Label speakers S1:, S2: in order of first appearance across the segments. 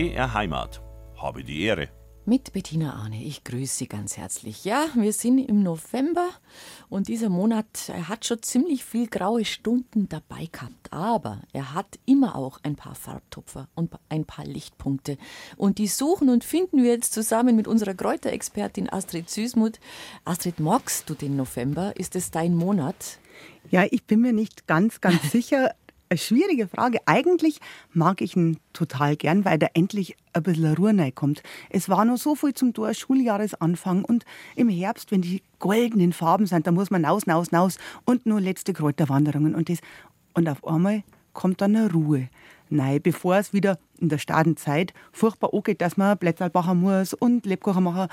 S1: BR Heimat. Habe die Ehre.
S2: Mit Bettina Arne. Ich grüße Sie ganz herzlich. Ja, wir sind im November und dieser Monat, er hat schon ziemlich viel graue Stunden dabei gehabt. Aber er hat immer auch ein paar Farbtupfer und ein paar Lichtpunkte. Und die suchen und finden wir jetzt zusammen mit unserer Kräuterexpertin Astrid Süßmuth. Astrid, magst du den November? Ist es dein Monat?
S3: Ja, ich bin mir nicht ganz, ganz sicher schwierige Frage. Eigentlich mag ich ihn total gern, weil da endlich ein bisschen Ruhe reinkommt. Es war noch so viel zum Tor Schuljahresanfang und im Herbst, wenn die goldenen Farben sind, da muss man naus, naus, naus und nur letzte Kräuterwanderungen und das. Und auf einmal kommt dann eine Ruhe. Nein, bevor es wieder in der Stadenzeit furchtbar angeht, dass man Blätter machen muss und Lebkuchen machen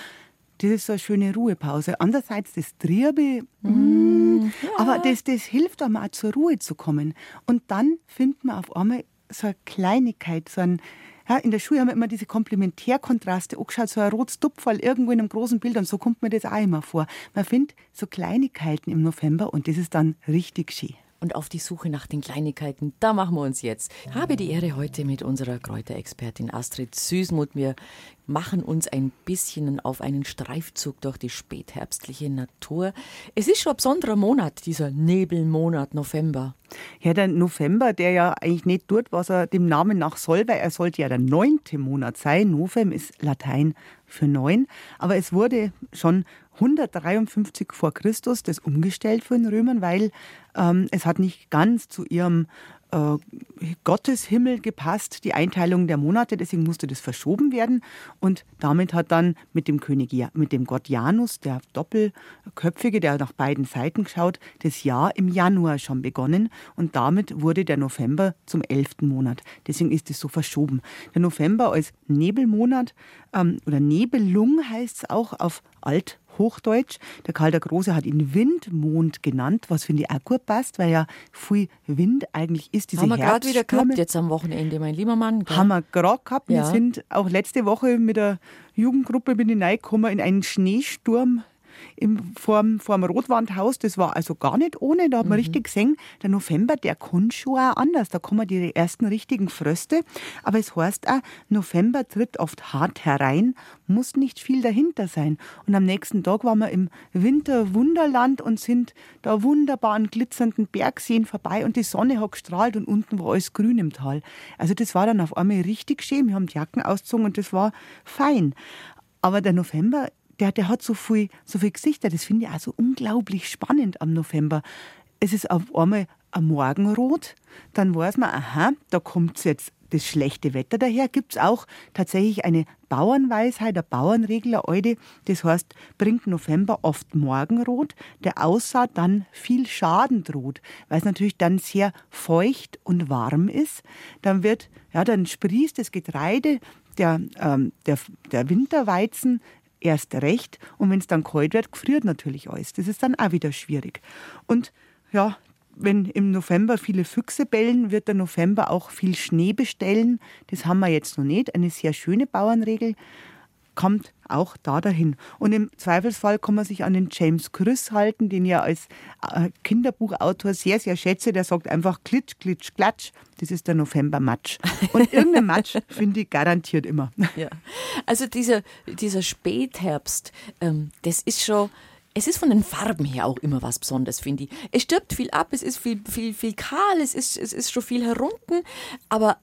S3: das ist so eine schöne Ruhepause. Andererseits das Triebe, mm, ja. aber das, das hilft einem auch zur Ruhe zu kommen. Und dann findet man auf einmal so eine Kleinigkeit, so ein, ja, in der Schule haben wir immer diese Komplementärkontraste angeschaut, so ein rotes Tupferl irgendwo in einem großen Bild und so kommt mir das auch immer vor. Man findet so Kleinigkeiten im November und das ist dann richtig schön
S2: und auf die Suche nach den Kleinigkeiten, da machen wir uns jetzt. Habe die Ehre heute mit unserer Kräuterexpertin Astrid Süßmuth. Wir machen uns ein bisschen auf einen Streifzug durch die spätherbstliche Natur. Es ist schon ein besonderer Monat, dieser Nebelmonat November.
S3: Ja, der November, der ja eigentlich nicht tut, was er dem Namen nach soll, weil er sollte ja der neunte Monat sein. Novem ist Latein für neun. Aber es wurde schon 153 vor Christus das umgestellt von den Römern, weil ähm, es hat nicht ganz zu ihrem äh, Gotteshimmel gepasst, die Einteilung der Monate, deswegen musste das verschoben werden. Und damit hat dann mit dem König, mit dem Gott Janus, der Doppelköpfige, der nach beiden Seiten geschaut, das Jahr im Januar schon begonnen. Und damit wurde der November zum elften Monat. Deswegen ist es so verschoben. Der November als Nebelmonat ähm, oder Nebelung heißt es auch auf Alt Hochdeutsch. Der Karl der Große hat ihn Windmond genannt, was finde ich auch gut passt, weil ja viel Wind eigentlich ist.
S2: Diese Haben wir gerade wieder gehabt jetzt am Wochenende, mein lieber Mann.
S3: Gell? Haben wir gerade gehabt. Ja. Wir sind auch letzte Woche mit der Jugendgruppe bin ich reingekommen in einen Schneesturm im, vorm, vorm Rotwandhaus. Das war also gar nicht ohne. Da hat man mhm. richtig gesehen, der November, der kommt schon auch anders. Da kommen die ersten richtigen Fröste. Aber es heißt auch, November tritt oft hart herein, muss nicht viel dahinter sein. Und am nächsten Tag waren wir im Winterwunderland und sind da wunderbar an glitzernden Bergseen vorbei und die Sonne hat gestrahlt und unten war alles grün im Tal. Also das war dann auf einmal richtig schön. Wir haben die Jacken ausgezogen und das war fein. Aber der November der, der hat so viel, so viel Gesichter. Das finde ich auch so unglaublich spannend am November. Es ist auf einmal ein Morgenrot, dann weiß man, aha, da kommt jetzt das schlechte Wetter daher. Gibt es auch tatsächlich eine Bauernweisheit, eine Bauernregel, eine das heißt, bringt November oft Morgenrot, der Aussaat dann viel Schaden droht, weil es natürlich dann sehr feucht und warm ist. Dann wird, ja, dann sprießt das Getreide, der, ähm, der, der Winterweizen erst recht. Und wenn es dann kalt wird, gefriert natürlich alles. Das ist dann auch wieder schwierig. Und ja, wenn im November viele Füchse bellen, wird der November auch viel Schnee bestellen. Das haben wir jetzt noch nicht. Eine sehr schöne Bauernregel kommt auch da dahin. Und im Zweifelsfall kann man sich an den James Chris halten, den ja als äh, Kinderbuchautor sehr, sehr schätze. Der sagt einfach Klitsch, Klitsch, Klatsch. Das ist der November-Matsch. Und irgendein Matsch finde ich garantiert immer.
S2: Ja. Also dieser, dieser Spätherbst, ähm, das ist schon es ist von den Farben her auch immer was Besonderes, finde ich. Es stirbt viel ab, es ist viel, viel, viel kahl, es ist, es ist schon viel herunten, aber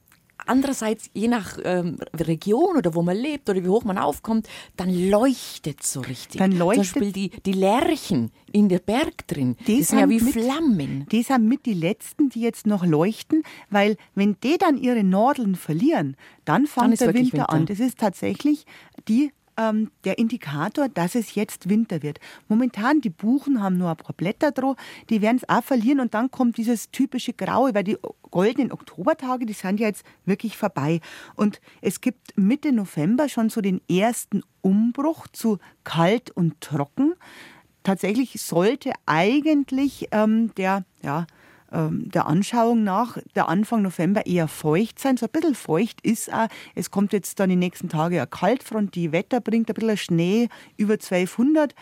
S2: Andererseits, je nach ähm, Region oder wo man lebt oder wie hoch man aufkommt, dann leuchtet so richtig. Dann leuchtet Zum Beispiel die, die Lerchen in der Berg drin. Die, die sind ja wie mit, Flammen.
S3: Die sind mit die letzten, die jetzt noch leuchten, weil wenn die dann ihre Nadeln verlieren, dann fängt der Winter, Winter an. Das ist tatsächlich die ähm, der Indikator, dass es jetzt Winter wird. Momentan, die Buchen haben nur ein paar Blätter drauf, die werden es auch verlieren und dann kommt dieses typische Graue, weil die goldenen Oktobertage, die sind ja jetzt wirklich vorbei. Und es gibt Mitte November schon so den ersten Umbruch zu kalt und trocken. Tatsächlich sollte eigentlich ähm, der, ja, der Anschauung nach der Anfang November eher feucht sein. So ein bisschen feucht ist auch. Es kommt jetzt dann die nächsten Tage eine Kaltfront, die Wetter bringt ein bisschen Schnee über 1200.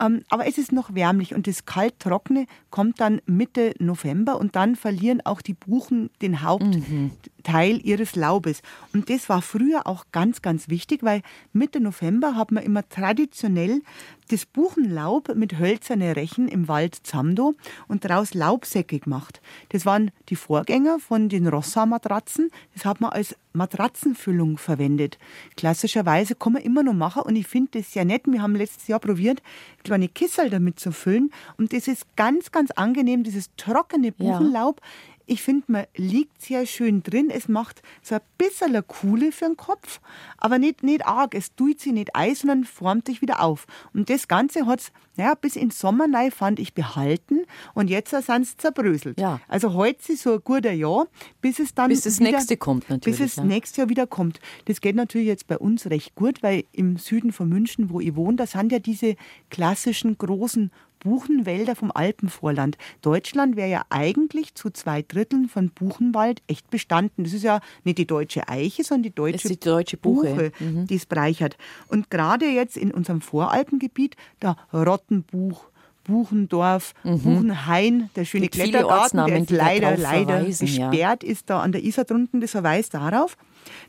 S3: Ähm, aber es ist noch wärmlich und das Kalttrockene kommt dann Mitte November und dann verlieren auch die Buchen den Haupt, mhm. Teil ihres Laubes. Und das war früher auch ganz, ganz wichtig, weil Mitte November hat man immer traditionell das Buchenlaub mit hölzernen Rechen im Wald Zamdo und daraus Laubsäcke gemacht. Das waren die Vorgänger von den Rossa-Matratzen. Das hat man als Matratzenfüllung verwendet. Klassischerweise kann man immer noch machen und ich finde das ja nett. Wir haben letztes Jahr probiert, kleine Kissel damit zu füllen und das ist ganz, ganz angenehm, dieses trockene Buchenlaub. Ja ich finde, man liegt sehr schön drin. Es macht so ein bisschen Kuhle für den Kopf, aber nicht, nicht arg. Es tut sich nicht ein, sondern formt sich wieder auf. Und das Ganze hat es naja, bis in Sommer rein, fand ich, behalten. Und jetzt sind es zerbröselt.
S2: Ja.
S3: Also heute ist so ein guter Jahr, bis es dann
S2: Bis das
S3: wieder,
S2: nächste kommt natürlich.
S3: Bis es
S2: ja.
S3: nächstes Jahr wieder kommt. Das geht natürlich jetzt bei uns recht gut, weil im Süden von München, wo ich wohne, da sind ja diese klassischen großen Buchenwälder vom Alpenvorland. Deutschland wäre ja eigentlich zu zwei Dritteln von Buchenwald echt bestanden. Das ist ja nicht die deutsche Eiche, sondern die deutsche,
S2: die deutsche Buche,
S3: Buche, mhm. die es bereichert. Und gerade jetzt in unserem Voralpengebiet, da Rottenbuch, Buchendorf, mhm. Buchenhain, der schöne Klettergarten, der jetzt leider, leider gesperrt ja. ist da an der Isar drunten. Das verweist darauf,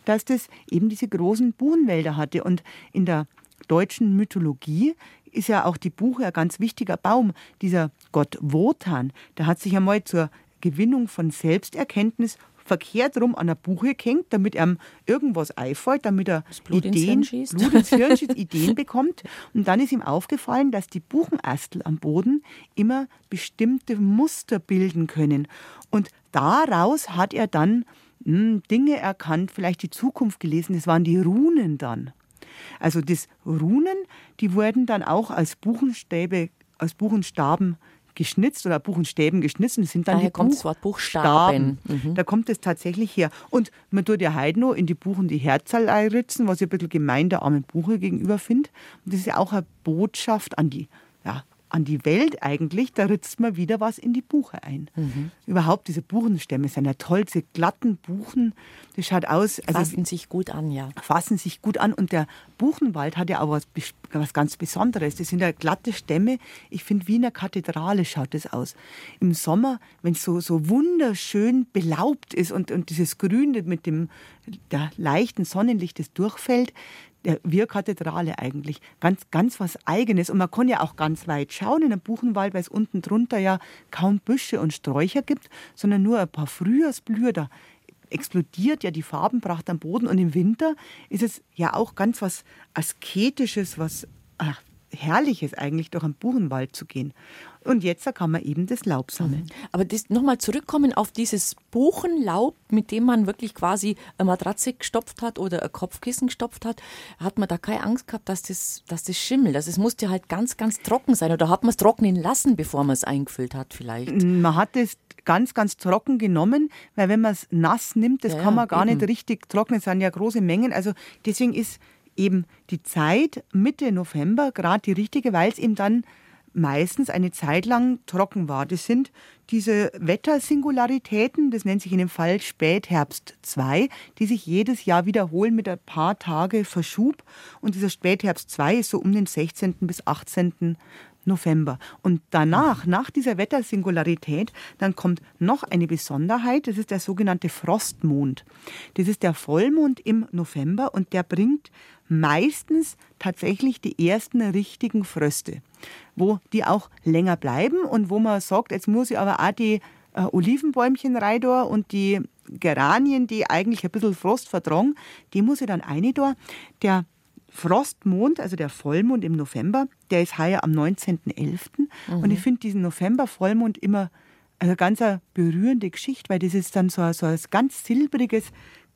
S3: dass das eben diese großen Buchenwälder hatte. Und in der deutschen Mythologie ist ja auch die Buche ein ganz wichtiger Baum. Dieser Gott Wotan, der hat sich einmal zur Gewinnung von Selbsterkenntnis verkehrt rum an der Buche gehängt, damit er irgendwas einfällt, damit er
S2: Blut
S3: Ideen,
S2: ins
S3: Blut ins Hirn schießt, Ideen bekommt. Und dann ist ihm aufgefallen, dass die Buchenastel am Boden immer bestimmte Muster bilden können. Und daraus hat er dann mh, hm, Dinge erkannt, vielleicht die Zukunft gelesen. Das waren die Runen dann. Also das Runen, die wurden dann auch als Buchenstäbe, als Buchenstaben geschnitzt oder Buchenstäben geschnitzt. Das sind dann
S2: Daher
S3: die
S2: kommt das Wort Buchstaben.
S3: Mhm. Da kommt es tatsächlich her. Und man tut ja heute noch in die Buchen die Herzal einritzen, was ich ein bisschen gemein der armen Buche gegenüber finde. Und das ist ja auch eine Botschaft an die ja, an die Welt eigentlich, da ritzt man wieder was in die Buche ein. Mhm. Überhaupt diese Buchenstämme sind ja toll, diese glatten Buchen, das schaut aus.
S2: Also fassen sich gut an, ja.
S3: Fassen sich gut an und der Buchenwald hat ja auch was, was ganz Besonderes. Das sind ja glatte Stämme. Ich finde, wie in einer Kathedrale schaut das aus. Im Sommer, wenn es so, so wunderschön belaubt ist und, und dieses Grün mit dem der leichten Sonnenlicht, das durchfällt, der Wirkathedrale eigentlich. Ganz, ganz was Eigenes. Und man kann ja auch ganz weit schauen in einem Buchenwald, weil es unten drunter ja kaum Büsche und Sträucher gibt, sondern nur ein paar Frühjahrsblüher. Da explodiert ja die Farbenpracht am Boden. Und im Winter ist es ja auch ganz was Asketisches, was ach, Herrliches eigentlich, durch einen Buchenwald zu gehen. Und jetzt kann man eben das Laub sammeln. Mhm.
S2: Aber das nochmal zurückkommen auf dieses Buchenlaub, mit dem man wirklich quasi eine Matratze gestopft hat oder ein Kopfkissen gestopft hat, hat man da keine Angst gehabt, dass das, dass das schimmelt. Also es musste halt ganz, ganz trocken sein. Oder hat man es trocknen lassen, bevor man es eingefüllt hat vielleicht?
S3: Man hat es ganz, ganz trocken genommen, weil wenn man es nass nimmt, das ja, kann man gar eben. nicht richtig trocknen. Es sind ja große Mengen. Also deswegen ist eben die Zeit Mitte November gerade die richtige, weil es eben dann meistens eine Zeit lang trocken war. Das sind diese Wettersingularitäten, das nennt sich in dem Fall Spätherbst 2, die sich jedes Jahr wiederholen mit ein paar Tage Verschub. Und dieser Spätherbst 2 ist so um den 16. bis 18. November. Und danach, nach dieser Wettersingularität, dann kommt noch eine Besonderheit, das ist der sogenannte Frostmond. Das ist der Vollmond im November und der bringt meistens tatsächlich die ersten richtigen Fröste, wo die auch länger bleiben und wo man sagt, jetzt muss ich aber auch die äh, Olivenbäumchen rein und die Geranien, die eigentlich ein bisschen Frost vertragen, die muss ich dann eine da. Der Frostmond, also der Vollmond im November, der ist heuer am 19.11. Mhm. Und ich finde diesen November-Vollmond immer eine ganz berührende Geschichte, weil das ist dann so, so ein ganz silbriges,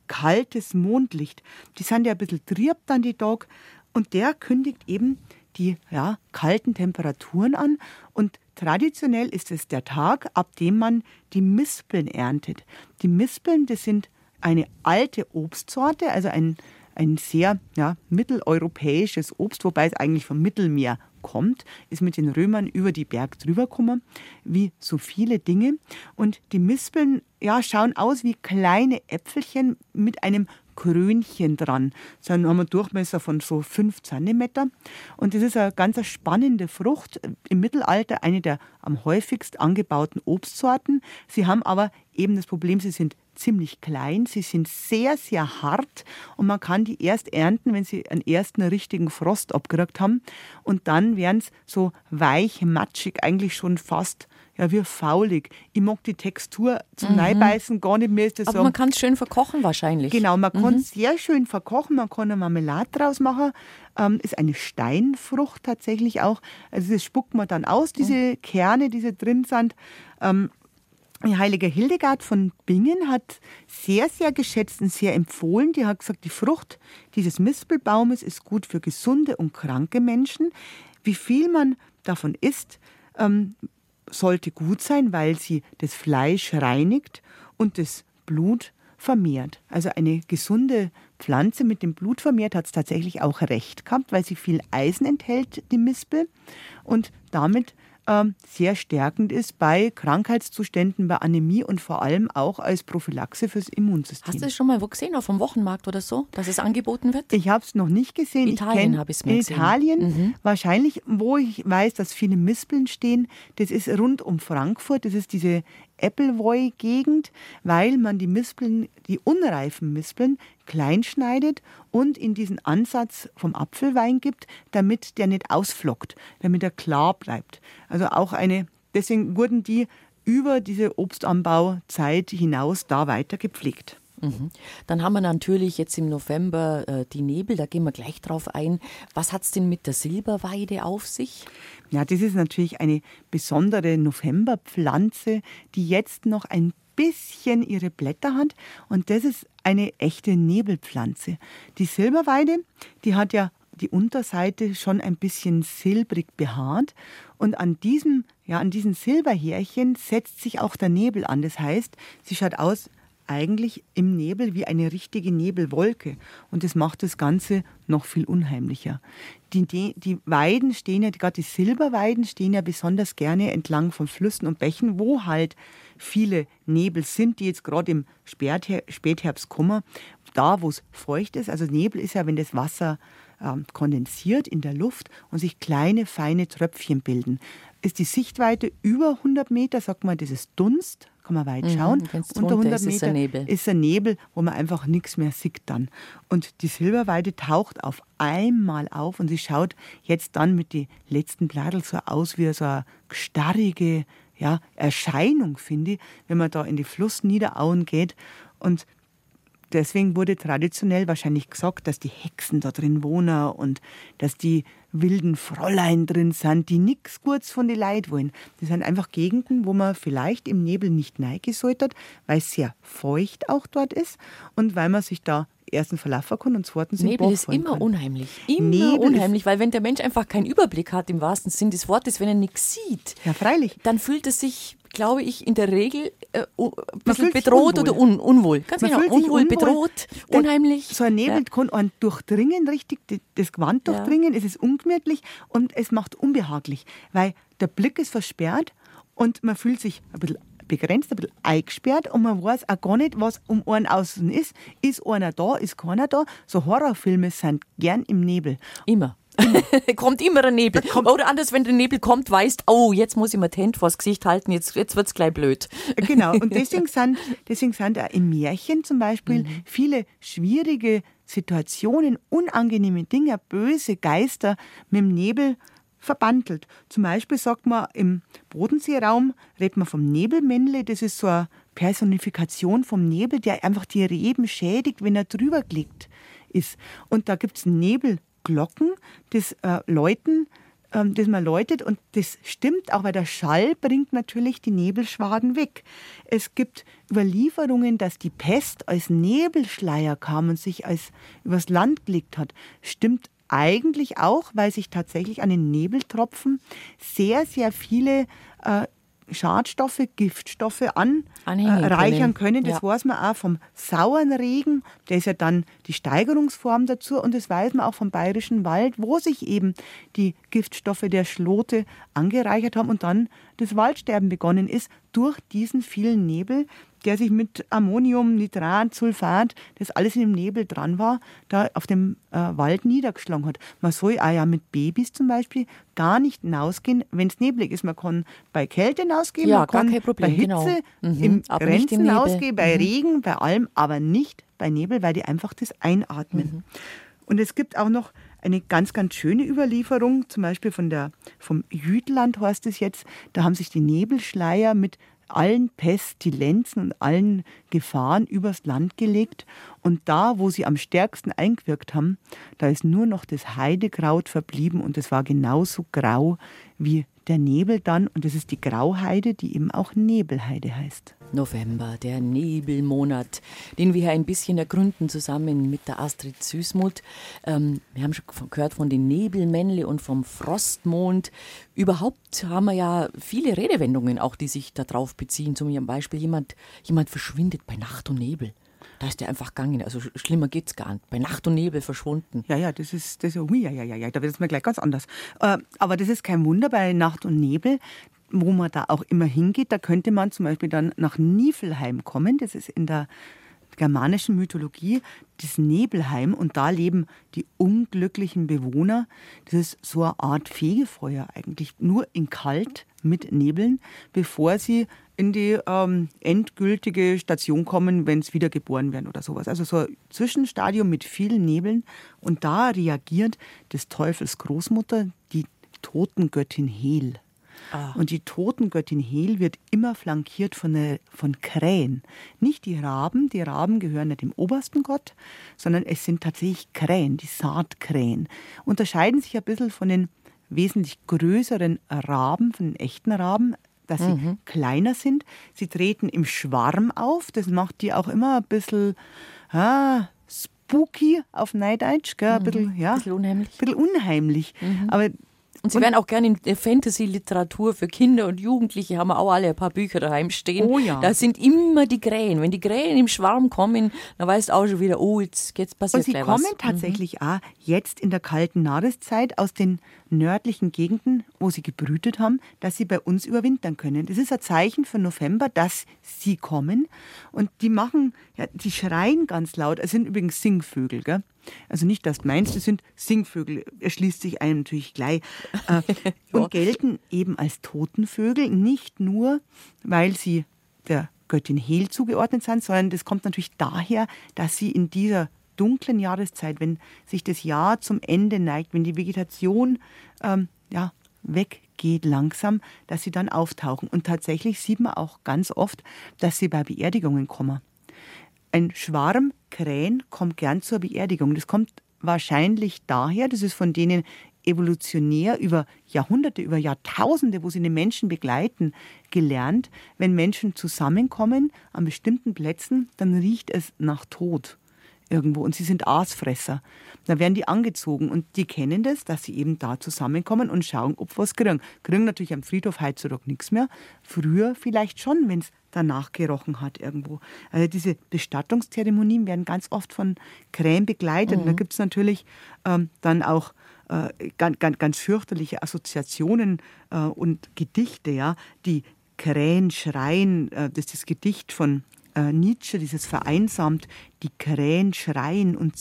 S3: kaltes Mondlicht. Die sind ja ein bisschen trieb dann die Tag und der kündigt eben die ja, kalten Temperaturen an und traditionell ist es der Tag, ab dem man die Mispeln erntet. Die Mispeln, das sind eine alte Obstsorte, also ein, ein sehr ja, mitteleuropäisches Obst, wobei es eigentlich vom Mittelmeer kommt, ist mit den Römern über die Berg drüber gekommen, wie so viele Dinge. Und die Mispeln ja, schauen aus wie kleine Äpfelchen mit einem Krönchen dran. So haben einen Durchmesser von so 5 cm. Und das ist eine ganz spannende Frucht. Im Mittelalter eine der am häufigst angebauten Obstsorten. Sie haben aber eben das Problem, sie sind ziemlich klein, sie sind sehr, sehr hart und man kann die erst ernten, wenn sie einen ersten richtigen Frost abgekriegt haben und dann werden es so weich, matschig, eigentlich schon fast ja, wie faulig. Ich mag die Textur zum mhm. Neibeißen gar nicht mehr.
S2: Ist das Aber so, man kann es schön verkochen wahrscheinlich.
S3: Genau, man mhm. kann es sehr schön verkochen, man kann eine Marmelade draus machen. Ähm, ist eine Steinfrucht tatsächlich auch. Also das spuckt man dann aus, diese mhm. Kerne, die drin sind. Ähm, die heilige Hildegard von Bingen hat sehr, sehr geschätzt und sehr empfohlen. Die hat gesagt, die Frucht dieses Mispelbaumes ist gut für gesunde und kranke Menschen. Wie viel man davon isst, ähm, sollte gut sein, weil sie das Fleisch reinigt und das Blut vermehrt. Also eine gesunde Pflanze mit dem Blut vermehrt hat es tatsächlich auch recht gehabt, weil sie viel Eisen enthält, die Mispel, und damit sehr stärkend ist bei Krankheitszuständen, bei Anämie und vor allem auch als Prophylaxe fürs Immunsystem.
S2: Hast du es schon mal wo gesehen, auf dem Wochenmarkt oder so, dass es angeboten wird?
S3: Ich habe es noch nicht gesehen.
S2: Italien habe ich es
S3: mal gesehen. In Italien, mhm. wahrscheinlich, wo ich weiß, dass viele Mispeln stehen, das ist rund um Frankfurt, das ist diese Appleboy-Gegend, weil man die Mispeln, die unreifen Mispeln, klein schneidet und in diesen Ansatz vom Apfelwein gibt, damit der nicht ausflockt, damit er klar bleibt. Also auch eine, deswegen wurden die über diese Obstanbauzeit hinaus da weiter gepflegt.
S2: Mhm. Dann haben wir natürlich jetzt im November äh, die Nebel, da gehen wir gleich drauf ein. Was hat es denn mit der Silberweide auf sich?
S3: Ja, das ist natürlich eine besondere Novemberpflanze, die jetzt noch ein bisschen ihre Blätter hat und das ist eine echte Nebelpflanze. Die Silberweide, die hat ja die Unterseite schon ein bisschen silbrig behaart und an diesem ja an diesen Silberhärchen setzt sich auch der Nebel an. Das heißt, sie schaut aus eigentlich im Nebel wie eine richtige Nebelwolke. Und das macht das Ganze noch viel unheimlicher. Die, die Weiden stehen ja, gerade die Silberweiden stehen ja besonders gerne entlang von Flüssen und Bächen, wo halt viele Nebel sind, die jetzt gerade im Spätherbst kommen, da wo es feucht ist. Also Nebel ist ja, wenn das Wasser ähm, kondensiert in der Luft und sich kleine, feine Tröpfchen bilden. Ist die Sichtweite über 100 Meter, sagt man, das ist Dunst, kann man weit mhm, schauen. Mhm, Unter 100 ist Meter ein Nebel. ist ein Nebel, wo man einfach nichts mehr sieht dann. Und die Silberweide taucht auf einmal auf und sie schaut jetzt dann mit den letzten Blättern so aus wie so eine starrige ja, Erscheinung, finde ich, wenn man da in die Flussniederauen geht. Und deswegen wurde traditionell wahrscheinlich gesagt, dass die Hexen da drin wohnen und dass die wilden Fräulein drin sind, die nichts Gutes von den Leid wollen. Das sind einfach Gegenden, wo man vielleicht im Nebel nicht neigesollt weil es sehr feucht auch dort ist und weil man sich da erstens verlaufen kann und zweitens
S2: Nebel ist immer kann. unheimlich. Immer Nebel unheimlich, weil wenn der Mensch einfach keinen Überblick hat, im wahrsten Sinn des Wortes, wenn er nichts sieht,
S3: ja, freilich.
S2: dann fühlt er sich glaube ich, in der Regel äh, ein bisschen bedroht oder un, unwohl. Ganz man genau, unwohl, unwohl, bedroht, unheimlich.
S3: So ein Nebel ja. kann einen durchdringen, richtig, das Gewand durchdringen, ja. es ist ungemütlich und es macht unbehaglich, weil der Blick ist versperrt und man fühlt sich ein bisschen begrenzt, ein bisschen eingesperrt und man weiß auch gar nicht, was um einen außen ist. Ist einer da, ist keiner da? So Horrorfilme sind gern im Nebel.
S2: Immer. kommt immer ein Nebel. Oder anders, wenn der Nebel kommt, weißt, oh, jetzt muss ich mir Tent vors Gesicht halten, jetzt, jetzt wird es gleich blöd.
S3: Genau, und deswegen sind, deswegen sind auch im Märchen zum Beispiel mhm. viele schwierige Situationen, unangenehme Dinge, böse Geister mit dem Nebel verbandelt. Zum Beispiel sagt man im Bodenseeraum, redet man vom Nebelmännle, das ist so eine Personifikation vom Nebel, der einfach die Reben schädigt, wenn er drüber gelegt ist. Und da gibt es Nebel Glocken, das äh, Läuten, ähm, das man läutet und das stimmt auch, weil der Schall bringt natürlich die Nebelschwaden weg. Es gibt Überlieferungen, dass die Pest als Nebelschleier kam und sich als übers Land gelegt hat. Stimmt eigentlich auch, weil sich tatsächlich an den Nebeltropfen sehr, sehr viele äh, Schadstoffe, Giftstoffe anreichern äh, können. Das ja. weiß man auch vom sauren Regen, der ist ja dann die Steigerungsform dazu und das weiß man auch vom bayerischen Wald, wo sich eben die Giftstoffe der Schlote angereichert haben und dann das Waldsterben begonnen ist durch diesen vielen Nebel, der sich mit Ammonium, Nitrat, Sulfat, das alles in dem Nebel dran war, da auf dem äh, Wald niedergeschlagen hat. Man soll auch ja mit Babys zum Beispiel gar nicht hinausgehen, wenn es neblig ist. Man kann bei Kälte hinausgehen,
S2: ja,
S3: man kann
S2: Problem,
S3: bei Hitze
S2: genau. mhm,
S3: im Grenzen
S2: im
S3: hinausgehen, bei
S2: mhm.
S3: Regen, bei allem, aber nicht bei Nebel, weil die einfach das einatmen.
S2: Mhm.
S3: Und es gibt auch noch eine ganz, ganz schöne Überlieferung, zum Beispiel von der, vom Jütland heißt es jetzt, da haben sich die Nebelschleier mit allen Pestilenzen und allen Gefahren übers Land gelegt. Und da, wo sie am stärksten eingewirkt haben, da ist nur noch das Heidekraut verblieben und es war genauso grau wie der Nebel dann. Und das ist die Grauheide, die eben auch Nebelheide heißt.
S2: November, der Nebelmonat, den wir hier ein bisschen ergründen zusammen mit der Astrid Süßmuth. Ähm, wir haben schon gehört von den Nebelmännle und vom Frostmond. Überhaupt haben wir ja viele Redewendungen auch, die sich darauf beziehen. Zum Beispiel jemand, jemand verschwindet bei Nacht und Nebel. Da ist der einfach gegangen. Also schlimmer geht's gar nicht. Bei Nacht und Nebel verschwunden.
S3: Ja, ja, das ist, das, ui, ja, ja, ja, ja, da wird es mir gleich ganz anders. Äh, aber das ist kein Wunder bei Nacht und Nebel wo man da auch immer hingeht. Da könnte man zum Beispiel dann nach Niflheim kommen. Das ist in der germanischen Mythologie das Nebelheim und da leben die unglücklichen Bewohner. Das ist so eine Art Fegefeuer eigentlich, nur in kalt mit Nebeln, bevor sie in die ähm, endgültige Station kommen, wenn sie wieder geboren werden oder sowas. Also so ein Zwischenstadium mit vielen Nebeln und da reagiert des Teufels Großmutter, die Totengöttin Hel. Ah. Und die Totengöttin Hel wird immer flankiert von, eine, von Krähen. Nicht die Raben, die Raben gehören nicht dem obersten Gott, sondern es sind tatsächlich Krähen, die Saatkrähen. Unterscheiden sich ein bisschen von den wesentlich größeren Raben, von den echten Raben, dass sie mhm. kleiner sind. Sie treten im Schwarm auf. Das macht die auch immer ein bisschen ah, spooky auf Neideutsch. Gell? Ein bisschen, ja,
S2: ein bisschen unheimlich.
S3: Bisschen unheimlich. Mhm. Aber
S2: und Sie und, werden auch gerne in der Fantasy-Literatur für Kinder und Jugendliche, haben wir auch alle ein paar Bücher daheim stehen.
S3: Oh ja.
S2: Da sind immer die Krähen. Wenn die Krähen im Schwarm kommen, dann weißt du auch schon wieder, oh, jetzt, jetzt passiert
S3: Und sie
S2: gleich
S3: kommen
S2: was.
S3: tatsächlich mhm. auch jetzt in der kalten Jahreszeit aus den nördlichen Gegenden, wo sie gebrütet haben, dass sie bei uns überwintern können. Das ist ein Zeichen für November, dass sie kommen. Und die machen, ja, die schreien ganz laut. Es sind übrigens Singvögel, gell? Also nicht, dass du meinst, das sind Singvögel, erschließt sich einem natürlich gleich. Äh, und gelten eben als Totenvögel, nicht nur, weil sie der Göttin Hel zugeordnet sind, sondern das kommt natürlich daher, dass sie in dieser dunklen Jahreszeit, wenn sich das Jahr zum Ende neigt, wenn die Vegetation ähm, ja, weggeht langsam, dass sie dann auftauchen. Und tatsächlich sieht man auch ganz oft, dass sie bei Beerdigungen kommen. Ein Schwarm Krähen kommt gern zur Beerdigung. Das kommt wahrscheinlich daher, das ist von denen evolutionär über Jahrhunderte, über Jahrtausende, wo sie den Menschen begleiten, gelernt. Wenn Menschen zusammenkommen an bestimmten Plätzen, dann riecht es nach Tod irgendwo und sie sind Aasfresser. Da werden die angezogen und die kennen das, dass sie eben da zusammenkommen und schauen, ob was kriegen. Kriegen natürlich am Friedhof heutzutage nichts mehr. Früher vielleicht schon, wenn es danach gerochen hat irgendwo. Also diese Bestattungszeremonien werden ganz oft von Krähen begleitet. Mhm. Und da gibt es natürlich ähm, dann auch äh, ganz, ganz, ganz fürchterliche Assoziationen äh, und Gedichte, ja, die Krähen schreien, äh, das ist das Gedicht von äh, Nietzsche, dieses vereinsamt, die Krähen schreien und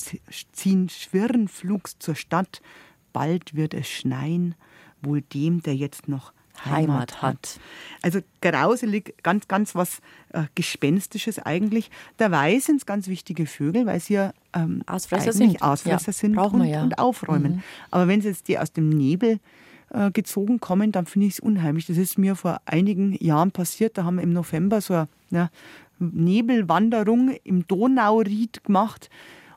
S3: ziehen schwirren flugs zur Stadt. Bald wird es schneien, wohl dem, der jetzt noch Heimat hat. Also grauselig, ganz, ganz was äh, Gespenstisches eigentlich. Dabei sind es ganz wichtige Vögel, weil sie ja ähm,
S2: Ausfresser sind,
S3: Ausfresser
S2: ja,
S3: sind und,
S2: ja.
S3: und, aufräumen. Mhm. Aber wenn sie jetzt die aus dem Nebel äh, gezogen kommen, dann finde ich es unheimlich. Das ist mir vor einigen Jahren passiert. Da haben wir im November so eine ja, Nebelwanderung im Donauried gemacht.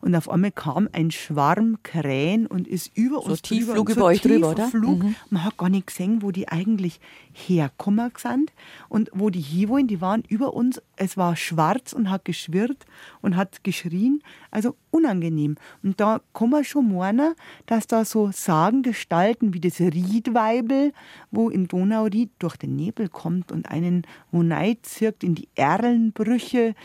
S3: Und auf einmal kam ein Schwarm Krähen und ist über
S2: so
S3: uns
S2: tief
S3: drüber.
S2: Flug über euch drüber, oder?
S3: Flug. Mhm. Man hat gar nicht gesehen, wo die eigentlich herkommen sind und wo die hier wollen. Die waren über uns. Es war schwarz und hat geschwirrt und hat geschrien. Also unangenehm. Und da kann man schon meinen, dass da so Sagengestalten wie das Riedweibel, wo im Donauried durch den Nebel kommt und einen wo zirkt in die Erlenbrüche,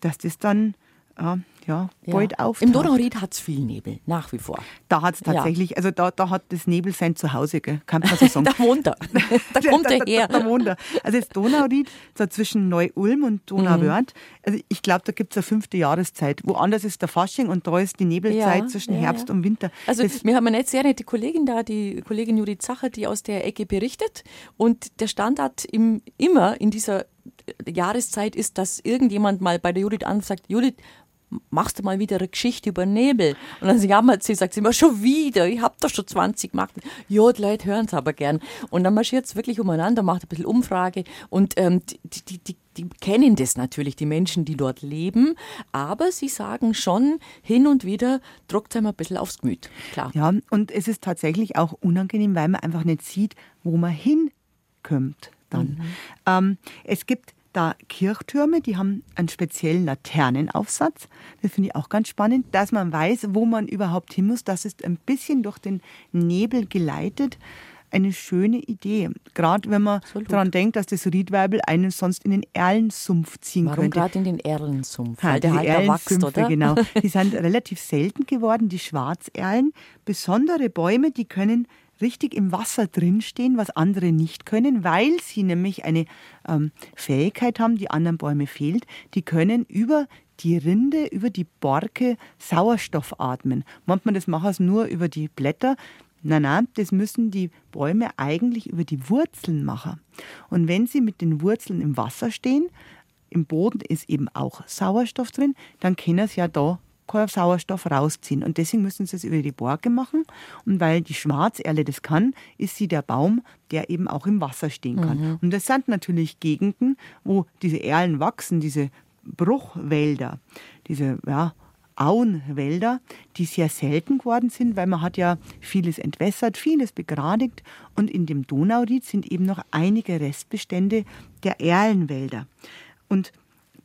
S3: dass das dann ja, bald
S2: ja.
S3: auftaucht.
S2: Im Donauried hat es viel Nebel, nach wie vor.
S3: Da hat es tatsächlich, ja. also da, da hat das Nebel sein Zuhause, gell? kann man so sagen.
S2: da wohnt er. Da kommt er her.
S3: Da, da, wohnt er. Also das Donauried, so zwischen Neu-Ulm und Donauwörth, mhm. also ich glaube, da gibt es eine fünfte Jahreszeit. Woanders ist der Fasching und da ist die Nebelzeit ja, zwischen Herbst und Winter.
S2: Also das, wir haben eine sehr nette Kollegin da, die Kollegin Judith Zacher, die aus der Ecke berichtet und der Standard im, immer in dieser Jahreszeit ist, dass irgendjemand mal bei der Judith ansagt, Judith, machst du mal wieder eine Geschichte über Nebel? Und dann jammert sie, sagt sie immer, schon wieder, ich hab doch schon 20 gemacht. Ja, die Leute hören es aber gern. Und dann marschiert es wirklich umeinander, macht ein bisschen Umfrage und ähm, die, die, die, die kennen das natürlich, die Menschen, die dort leben, aber sie sagen schon hin und wieder, druckt einem ein bisschen aufs Gemüt. Klar.
S3: Ja, und es ist tatsächlich auch unangenehm, weil man einfach nicht sieht, wo man hinkommt dann. Mhm. Ähm, es gibt da Kirchtürme, die haben einen speziellen Laternenaufsatz. Das finde ich auch ganz spannend, dass man weiß, wo man überhaupt hin muss. Das ist ein bisschen durch den Nebel geleitet. Eine schöne Idee. Gerade wenn man daran denkt, dass das Riedweibel einen sonst in den Erlensumpf ziehen
S2: Warum
S3: könnte.
S2: gerade in den Erlensumpf?
S3: Weil der halt wächst, oder? genau. Die sind relativ selten geworden, die Schwarzerlen. Besondere Bäume, die können richtig im Wasser drinstehen, was andere nicht können, weil sie nämlich eine ähm, Fähigkeit haben, die anderen Bäume fehlt. Die können über die Rinde, über die Borke Sauerstoff atmen. Manchmal das machen sie nur über die Blätter. Nein, nein, das müssen die Bäume eigentlich über die Wurzeln machen. Und wenn sie mit den Wurzeln im Wasser stehen, im Boden ist eben auch Sauerstoff drin, dann können sie ja da Sauerstoff rausziehen. Und deswegen müssen sie es über die Borke machen. Und weil die Schwarzerle das kann, ist sie der Baum, der eben auch im Wasser stehen kann. Mhm. Und das sind natürlich Gegenden, wo diese Erlen wachsen, diese Bruchwälder, diese ja, Auenwälder, die sehr selten geworden sind, weil man hat ja vieles entwässert, vieles begradigt und in dem Donauried sind eben noch einige Restbestände der Erlenwälder. Und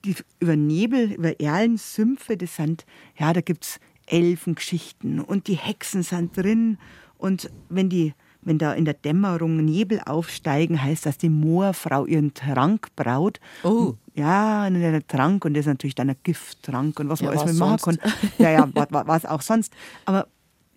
S3: die, über Nebel, über Erlensümpfe, das sind, ja, da gibt es Elfengeschichten und die Hexen sind drin. Und wenn die wenn da in der Dämmerung Nebel aufsteigen, heißt das, die Moorfrau ihren Trank braut.
S2: Oh.
S3: Ja, einen Trank und das ist natürlich dann ein Gifttrank und was ja, man alles mit machen kann. Ja, ja, was, was auch sonst. Aber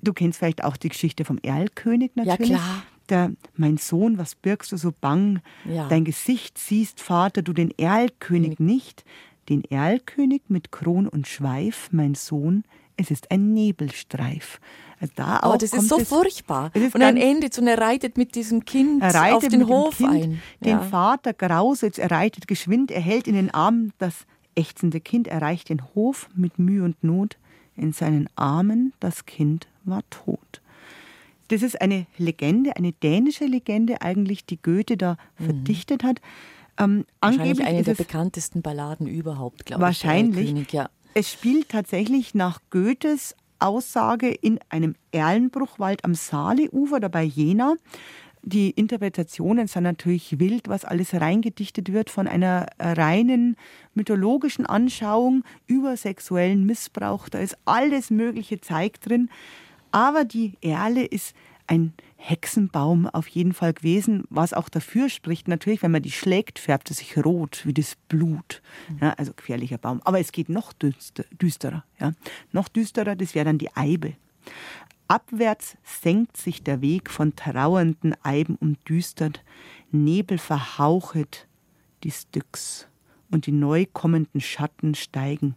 S3: du kennst vielleicht auch die Geschichte vom Erlkönig natürlich.
S2: Ja, klar
S3: der, mein Sohn, was birgst du so bang? Ja. Dein Gesicht siehst, Vater, du den Erlkönig nicht. Den Erlkönig mit Kron und Schweif, mein Sohn, es ist ein Nebelstreif.
S2: Also da oh, das ist so es, furchtbar. und dann endet und er reitet mit diesem Kind auf den Hof kind, ein.
S3: Ja. Den Vater grauset, er reitet geschwind, er hält in den Arm das ächzende Kind, erreicht den Hof mit Mühe und Not. In seinen Armen das Kind war tot. Das ist eine Legende, eine dänische Legende eigentlich, die Goethe da mhm. verdichtet hat.
S2: Ähm, wahrscheinlich eine der bekanntesten Balladen überhaupt, glaube
S3: ich. Wahrscheinlich. Ja. Es spielt tatsächlich nach Goethes Aussage in einem Erlenbruchwald am Saaleufer, da bei Jena. Die Interpretationen sind natürlich wild, was alles reingedichtet wird von einer reinen mythologischen Anschauung über sexuellen Missbrauch. Da ist alles mögliche Zeug drin. Aber die Erle ist ein Hexenbaum auf jeden Fall gewesen, was auch dafür spricht. Natürlich, wenn man die schlägt, färbt es sich rot wie das Blut. Ja, also gefährlicher Baum. Aber es geht noch düsterer. Ja. Noch düsterer, das wäre dann die Eibe. Abwärts senkt sich der Weg von trauernden Eiben umdüstert, Nebel verhauchet die Styx und die neu kommenden Schatten steigen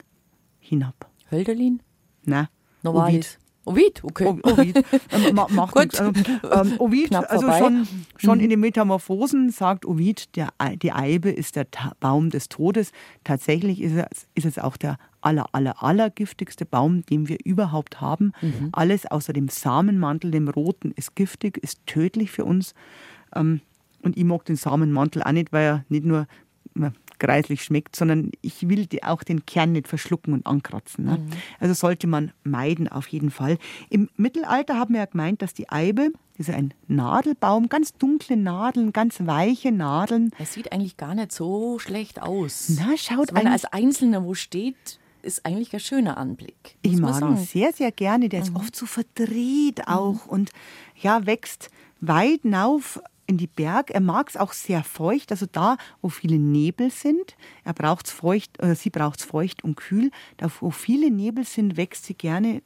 S3: hinab.
S2: Hölderlin?
S3: Na,
S2: Novalis. Ovid, okay.
S3: Ovid. Ähm, macht Gut. Ähm, ähm, Ovid, Knapp also vorbei. schon, schon mhm. in den Metamorphosen sagt Ovid, der, die Eibe ist der Baum des Todes. Tatsächlich ist es, ist es auch der aller, aller, aller giftigste Baum, den wir überhaupt haben. Mhm. Alles außer dem Samenmantel, dem roten, ist giftig, ist tödlich für uns. Ähm, und ich mag den Samenmantel auch nicht, weil er nicht nur greislich schmeckt, sondern ich will auch den Kern nicht verschlucken und ankratzen. Ne? Mhm. Also sollte man meiden auf jeden Fall. Im Mittelalter haben wir ja gemeint, dass die Eibe, das ist ein Nadelbaum, ganz dunkle Nadeln, ganz weiche Nadeln.
S2: Es sieht eigentlich gar nicht so schlecht aus.
S3: Na, schaut
S2: also, Wenn er als Einzelner wo steht, ist eigentlich ein schöner Anblick.
S3: Ich mag ihn sehr, sehr gerne. Der ist mhm. oft so verdreht auch mhm. und ja, wächst weit hinauf in die Berg. Er mag es auch sehr feucht, also da, wo viele Nebel sind. Er braucht feucht, oder sie braucht es feucht und kühl. Da, wo viele Nebel sind, wächst sie gerne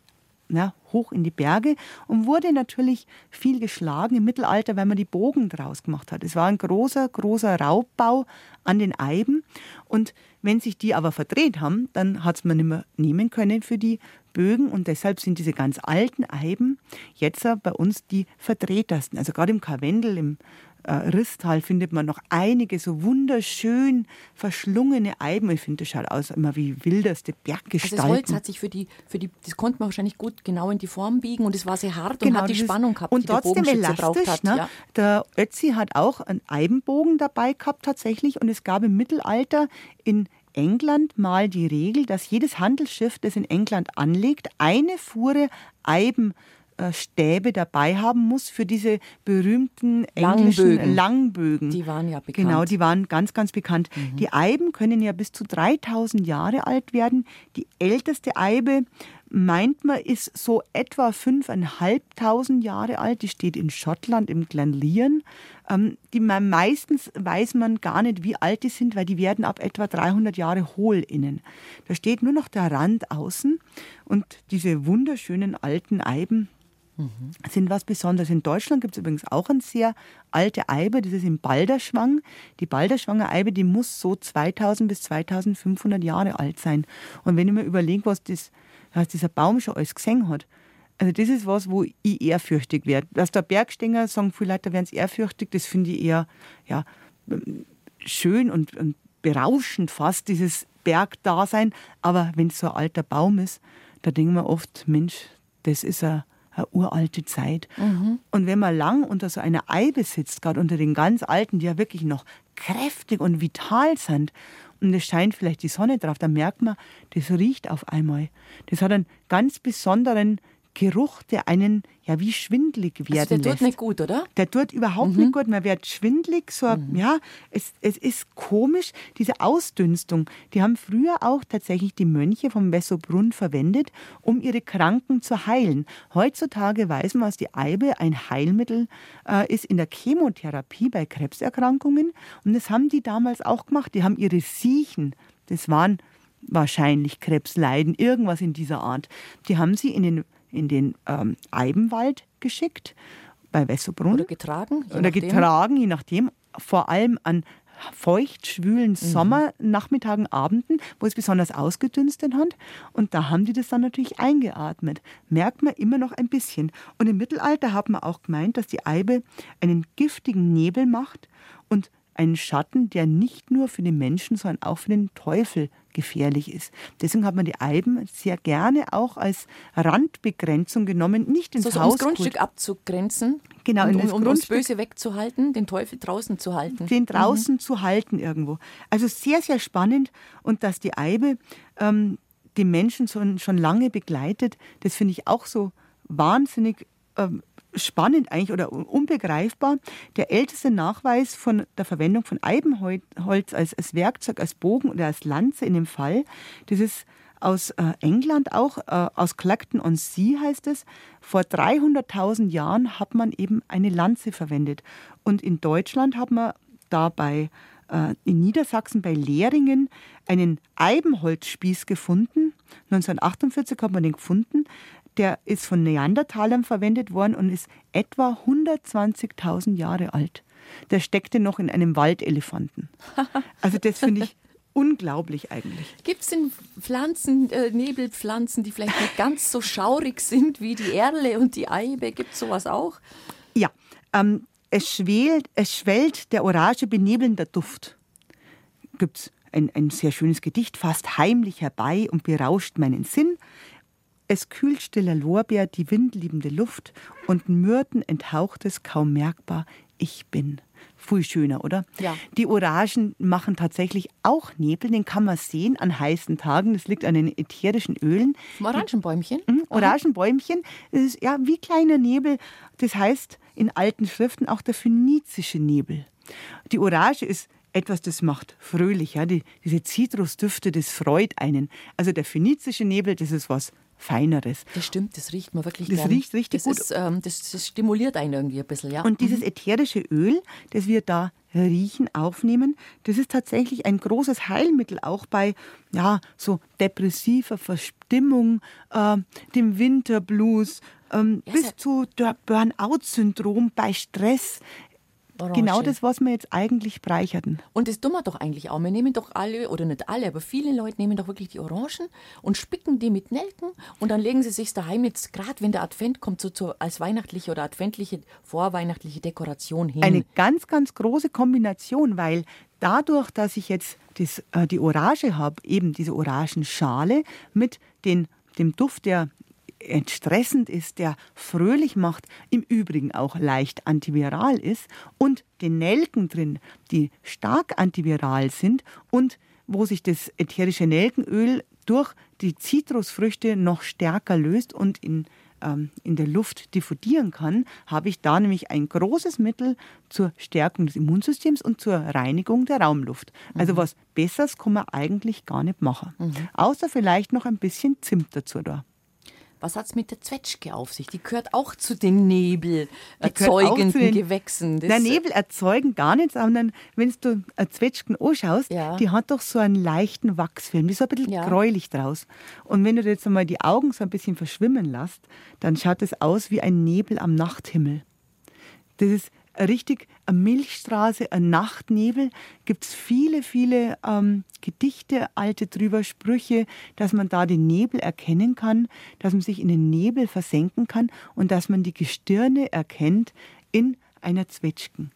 S3: na, hoch in die Berge und wurde natürlich viel geschlagen im Mittelalter, weil man die Bogen draus gemacht hat. Es war ein großer, großer Raubbau an den Eiben und wenn sich die aber verdreht haben, dann hat es man nicht mehr nehmen können für die Bögen und deshalb sind diese ganz alten Eiben jetzt bei uns die verdrehtesten. Also gerade im Karwendel, im äh, Risstal findet man noch einige so wunderschön verschlungene Eiben. Ich finde, das schaut aus immer wie wilderste Berggestalten.
S2: Also das Holz hat sich für die, für die, das konnte man wahrscheinlich gut genau in die Form biegen und es war sehr hart genau, und hat die Spannung gehabt,
S3: und die trotzdem der elastisch, hat. Ne? Ja. Der Ötzi hat auch einen Eibenbogen dabei gehabt tatsächlich und es gab im Mittelalter in England mal die Regel, dass jedes Handelsschiff, das in England anlegt, eine Fuhre Eiben äh, Stäbe dabei haben muss für diese berühmten englischen Langbögen. Langbögen.
S2: Die waren ja bekannt.
S3: Genau, die waren ganz, ganz bekannt. Mhm. Die Eiben können ja bis zu 3000 Jahre alt werden. Die älteste Eibe meint man, ist so etwa 5.500 Jahre alt. Die steht in Schottland im Glenlyon. Ähm, die meistens weiß man gar nicht, wie alt die sind, weil die werden ab etwa 300 Jahre hohl innen. Da steht nur noch der Rand außen und diese wunderschönen alten Eiben mhm. sind was Besonderes. In Deutschland gibt es übrigens auch eine sehr alte Eibe, das ist im Balderschwang. Die Balderschwanger Eibe, die muss so 2000 bis 2500 Jahre alt sein. Und wenn ich mir überlege, was, das, was dieser Baum schon alles gesehen hat, also das ist was, wo ich ehrfürchtig werde. Dass der Bergstänger sagen, viele Leute werden es ehrfürchtig, das finde ich eher ja, schön und, und berauschend fast, dieses Bergdasein. Aber wenn es so ein alter Baum ist, da denken wir oft, Mensch, das ist ein eine uralte Zeit. Mhm. Und wenn man lang unter so einer Eibe sitzt, gerade unter den ganz alten, die ja wirklich noch kräftig und vital sind, und es scheint vielleicht die Sonne drauf, dann merkt man, das riecht auf einmal. Das hat einen ganz besonderen Geruch, der einen ja wie schwindlig werden also
S2: der lässt. tut nicht gut, oder?
S3: Der tut überhaupt mhm. nicht gut. Man wird schwindlig. So, mhm. ja, es, es ist komisch, diese Ausdünstung. Die haben früher auch tatsächlich die Mönche vom Wessobrunn verwendet, um ihre Kranken zu heilen. Heutzutage weiß man, dass die Eibe ein Heilmittel äh, ist in der Chemotherapie bei Krebserkrankungen. Und das haben die damals auch gemacht. Die haben ihre Siechen, das waren wahrscheinlich Krebsleiden, irgendwas in dieser Art. Die haben sie in den in den ähm, Eibenwald geschickt, bei Wessobrunn.
S2: Oder getragen.
S3: Oder nachdem. getragen, je nachdem. Vor allem an feucht, schwülen mhm. Sommernachmittagen, Abenden, wo es besonders ausgedünstet hat. Und da haben die das dann natürlich eingeatmet. Merkt man immer noch ein bisschen. Und im Mittelalter hat man auch gemeint, dass die Eibe einen giftigen Nebel macht und einen Schatten, der nicht nur für den Menschen, sondern auch für den Teufel gefährlich ist. Deswegen hat man die Eiben sehr gerne auch als Randbegrenzung genommen, nicht ins
S2: so,
S3: Haus.
S2: Um das Grundstück abzugrenzen.
S3: Genau,
S2: und, um, um das Böse wegzuhalten, den Teufel draußen zu halten.
S3: Den draußen mhm. zu halten irgendwo. Also sehr, sehr spannend und dass die Eibe ähm, die Menschen schon, schon lange begleitet, das finde ich auch so wahnsinnig ähm, spannend eigentlich oder unbegreifbar. Der älteste Nachweis von der Verwendung von Eibenholz als, als Werkzeug, als Bogen oder als Lanze in dem Fall, das ist aus äh, England auch, äh, aus Clacton-on-Sea heißt es. Vor 300.000 Jahren hat man eben eine Lanze verwendet. Und in Deutschland hat man dabei äh, in Niedersachsen bei Lehringen einen Eibenholzspieß gefunden. 1948 hat man den gefunden der ist von Neandertalern verwendet worden und ist etwa 120.000 Jahre alt. Der steckte noch in einem Waldelefanten. Also das finde ich unglaublich eigentlich.
S2: Gibt es denn Pflanzen, äh, Nebelpflanzen, die vielleicht nicht ganz so schaurig sind wie die Erle und die Eibe? Gibt es sowas auch?
S3: Ja, ähm, es, schwelt, es schwellt der Orange benebelnder Duft. Gibt es ein, ein sehr schönes Gedicht, fast heimlich herbei und berauscht meinen Sinn. Es kühlt stiller Lorbeer die windliebende Luft und Myrten enthaucht es kaum merkbar, ich bin. Viel schöner, oder?
S2: Ja.
S3: Die Orangen machen tatsächlich auch Nebel, den kann man sehen an heißen Tagen. Das liegt an den ätherischen Ölen.
S2: Orangenbäumchen?
S3: Mhm, Orangenbäumchen, das ist ja wie kleiner Nebel. Das heißt in alten Schriften auch der phönizische Nebel. Die Orange ist etwas, das macht fröhlich. Ja? Die, diese Zitrusdüfte, das freut einen. Also der phönizische Nebel, das ist was Feineres.
S2: Das stimmt, das riecht man wirklich
S3: Das
S2: gern.
S3: riecht richtig
S2: das
S3: gut.
S2: Ist, ähm, das, das stimuliert einen irgendwie ein bisschen, ja.
S3: Und dieses ätherische Öl, das wir da riechen, aufnehmen, das ist tatsächlich ein großes Heilmittel, auch bei ja, so depressiver Verstimmung, äh, dem Winterblues, ähm,
S2: Ja,
S3: bis zu Burnout-Syndrom bei Stress.
S2: Orange.
S3: Genau das, was wir jetzt eigentlich breicherten.
S2: Und das tun wir doch eigentlich auch. Wir nehmen doch alle, oder nicht alle, aber viele Leute nehmen doch wirklich die Orangen und spicken die mit Nelken und dann legen sie sich daheim jetzt, gerade wenn der Advent kommt, so, so als weihnachtliche oder adventliche, vorweihnachtliche Dekoration hin.
S3: Eine ganz, ganz große Kombination, weil dadurch, dass ich jetzt das, äh, die Orange habe, eben diese Orangenschale mit den, dem Duft, der entstressend ist, der fröhlich macht, im Übrigen auch leicht antiviral ist und den Nelken drin, die stark antiviral sind und wo sich das ätherische Nelkenöl durch die Zitrusfrüchte noch stärker löst und in, ähm, in der Luft diffundieren kann, habe ich da nämlich ein großes Mittel zur Stärkung des Immunsystems und zur Reinigung der Raumluft. Also was Besseres kann man eigentlich gar nicht machen. Außer vielleicht noch ein bisschen Zimt dazu da.
S2: Was hat's mit der Zwetschge auf sich? Die gehört auch zu den Nebel
S3: Die gehört auch
S2: erzeugenden
S3: zu den-
S2: Gewächsen. Das-
S3: Der Nebel erzeugen gar nichts, sondern wenn du eine Zwetschgen anschaust,
S2: Ja.
S3: die hat doch so einen leichten Wachsfilm, die ist so ein bisschen
S2: Ja.
S3: gräulich draus. Und wenn du dir jetzt einmal die Augen so ein bisschen verschwimmen lässt, dann schaut es aus wie ein Nebel am Nachthimmel. Das ist richtig eine Milchstraße, ein Nachtnebel. Gibt es viele, viele ähm, Gedichte, alte drüber, Sprüche, dass man da den Nebel erkennen kann, dass man sich in den Nebel versenken kann und dass man die Gestirne erkennt in einer Zwetschgen.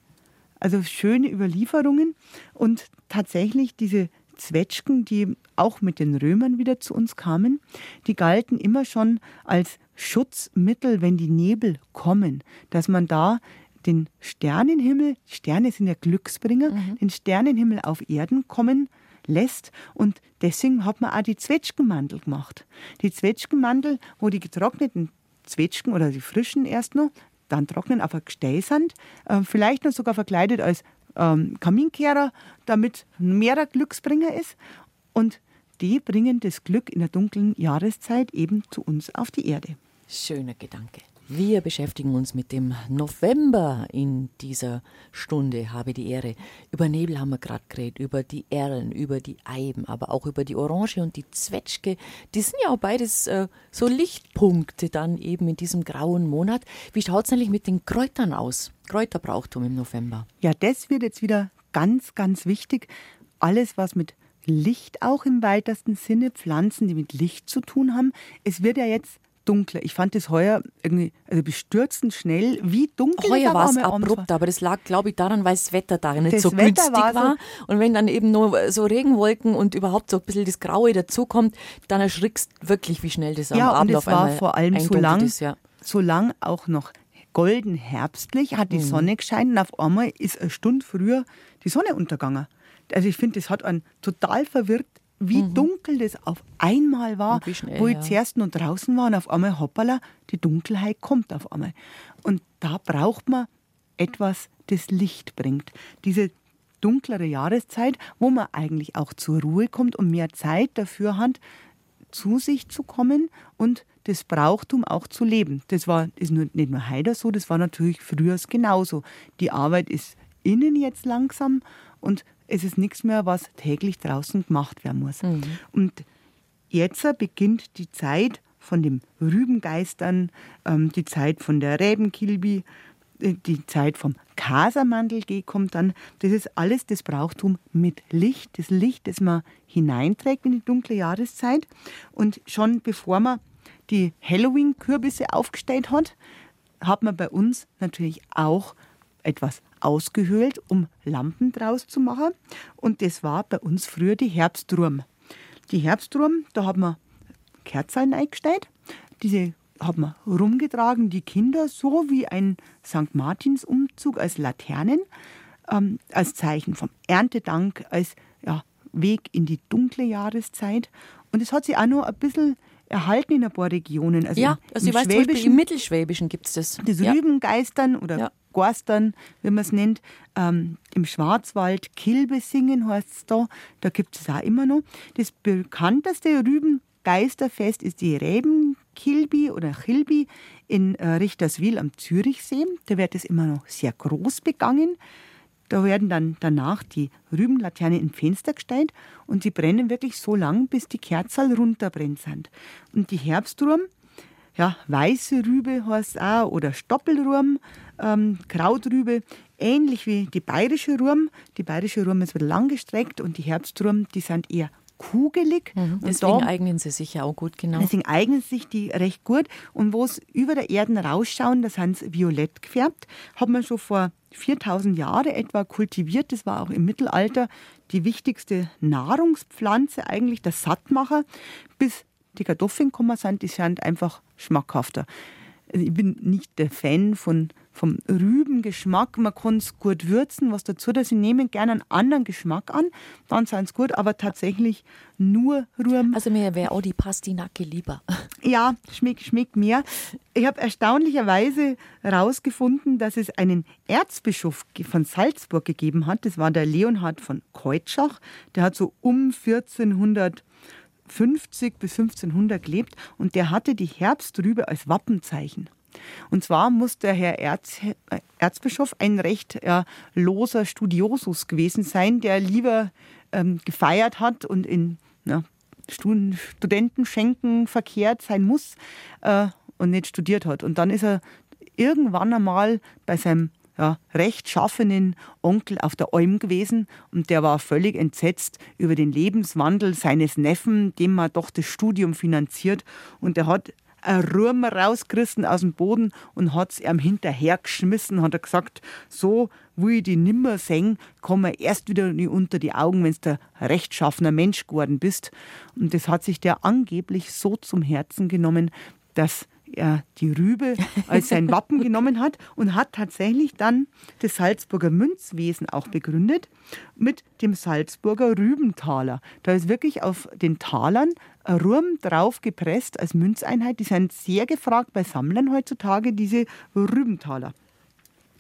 S3: Also schöne Überlieferungen und tatsächlich diese Zwetschgen, die auch mit den Römern wieder zu uns kamen, die galten immer schon als Schutzmittel, wenn die Nebel kommen, dass man da den Sternenhimmel, Sterne sind ja Glücksbringer, den Sternenhimmel auf Erden kommen lässt und deswegen hat man auch die Zwetschgenmandel gemacht. Die Zwetschgenmandel, wo die getrockneten Zwetschgen oder die frischen erst noch, dann trocknen auf ein Gestell sind, äh, vielleicht noch sogar verkleidet als ähm, Kaminkehrer, damit mehrer Glücksbringer ist. Und die bringen das Glück in der dunklen Jahreszeit eben zu uns auf die Erde.
S2: Schöner Gedanke. Wir beschäftigen uns mit dem November in dieser Stunde, habe die Ehre. Über Nebel haben wir gerade geredet, über die Erlen, über die Eiben, aber auch über die Orange und die Zwetschge. Die sind ja auch beides äh, so Lichtpunkte dann eben in diesem grauen Monat. Wie schaut es eigentlich mit den Kräutern aus? Kräuterbrauchtum im November.
S3: Ja, das wird jetzt wieder ganz, ganz wichtig. Alles, was mit Licht auch im weitesten Sinne, Pflanzen, die mit Licht zu tun haben. Es wird ja jetzt dunkler. Ich fand es heuer irgendwie also bestürzend schnell, wie dunkel
S2: Heuer war es abrupt, aber das lag, glaube ich, daran, weil das Wetter da nicht
S3: Das
S2: so
S3: Wetter
S2: günstig
S3: war
S2: war.
S3: so-
S2: Und wenn dann eben nur so Regenwolken und überhaupt so ein bisschen das Graue dazukommt, dann erschrickst wirklich, wie schnell das am
S3: Ja, und
S2: Abend
S3: es
S2: auf
S3: war vor allem so lang,
S2: ist. Ja.
S3: so lang auch noch golden herbstlich, hat die
S2: Mhm.
S3: Sonne gescheint und auf einmal ist eine Stunde früher die Sonne untergegangen. Also ich finde, das hat einen total verwirrt, wie dunkel das auf einmal war,
S2: Mhm. Schnell,
S3: wo ich
S2: ja.
S3: zuerst noch draußen war und auf einmal hoppala, die Dunkelheit kommt auf einmal. Und da braucht man etwas, das Licht bringt. Diese dunklere Jahreszeit, wo man eigentlich auch zur Ruhe kommt und mehr Zeit dafür hat, zu sich zu kommen und das Brauchtum auch zu leben. Das war ist nur, nicht nur heute so, das war natürlich früher genauso. Die Arbeit ist innen jetzt langsam und es ist nichts mehr, was täglich draußen gemacht werden muss. Und jetzt beginnt die Zeit von dem Rübengeistern, ähm, die Zeit von der Räbenkilbi, äh, die Zeit vom Kasermandel kommt dann. Das ist alles das Brauchtum mit Licht, das Licht, das man hineinträgt in die dunkle Jahreszeit. Und schon bevor man die Halloween-Kürbisse aufgestellt hat, hat man bei uns natürlich auch etwas ausgehöhlt, um Lampen draus zu machen. Und das war bei uns früher die Herbstruhm. Die Herbstruhm, da hat man Kerzen eingestellt. Diese hat man rumgetragen, die Kinder, so wie ein St. Martins-Umzug als Laternen, ähm, als Zeichen vom Erntedank, als ja, Weg in die dunkle Jahreszeit. Und es hat sich auch noch ein bisschen erhalten in ein paar Regionen. Also
S2: ja,
S3: im,
S2: also ich
S3: im
S2: weiß zum Beispiel, im
S3: Schwäbischen,
S2: Mittelschwäbischen gibt es das.
S3: das
S2: ja.
S3: Rübengeistern oder
S2: Ja.
S3: Gorstern, wie man es nennt, ähm, im Schwarzwald Kilbe singen heißt es da. Da gibt es auch immer noch. Das bekannteste Rübengeisterfest ist die Reben, Kilby oder Chilby in äh, Richterswil am Zürichsee. Da wird es immer noch sehr groß begangen. Da werden dann danach die Rübenlaternen in Fenster gestellt und die brennen wirklich so lang, bis die Kerzel runterbrennt sind. Und die Herbstruhm, ja, weiße Rübe heißt auch, oder Stoppelruhm, ähm, Krautrübe, ähnlich wie die bayerische Ruhm. Die bayerische Ruhm ist wieder langgestreckt und die Herbstruhm, die sind eher kugelig.
S2: Mhm. Deswegen da, eignen sie sich ja auch gut, genau.
S3: Deswegen eignen sich die recht gut. Und wo es über der Erden rausschauen, da sind sie violett gefärbt. Hat man schon vor 4000 Jahren etwa kultiviert. Das war auch im Mittelalter die wichtigste Nahrungspflanze, eigentlich der Sattmacher. Bis die Kartoffeln gekommen sind, die sind einfach schmackhafter. Also ich bin nicht der Fan von vom Rübengeschmack. Man kann es gut würzen, was dazu, dass sie nehmen gerne einen anderen Geschmack an, dann sind es gut, aber tatsächlich nur Rüben.
S2: Also mir wäre auch die Pastinake lieber.
S3: Ja, schmeckt, schmeckt mehr. Ich habe erstaunlicherweise herausgefunden, dass es einen Erzbischof von Salzburg gegeben hat. Das war der Leonhard von Keutschach. Der hat so um 1400 50 bis 1500 gelebt und der hatte die Herbstrübe als Wappenzeichen. Und zwar muss der Herr Erz, Erzbischof ein recht ja, loser Studiosus gewesen sein, der lieber ähm, gefeiert hat und in ja, Studentenschenken verkehrt sein muss äh, und nicht studiert hat. Und dann ist er irgendwann einmal bei seinem ja, rechtschaffenen Onkel auf der Olm gewesen und der war völlig entsetzt über den Lebenswandel seines Neffen, dem man doch das Studium finanziert. Und er hat ein Rurm rausgerissen aus dem Boden und hat es ihm hinterhergeschmissen, hat er gesagt, so will ich die nimmer sehen, komm erst wieder unter die Augen, wenn du der rechtschaffener Mensch geworden bist. Und das hat sich der angeblich so zum Herzen genommen, dass er die Rübe als sein Wappen genommen hat und hat tatsächlich dann das Salzburger Münzwesen auch begründet mit dem Salzburger Rübentaler. Da ist wirklich auf den Talern ein Rum drauf gepresst als Münzeinheit. Die sind sehr gefragt bei Sammlern heutzutage, diese Rübentaler.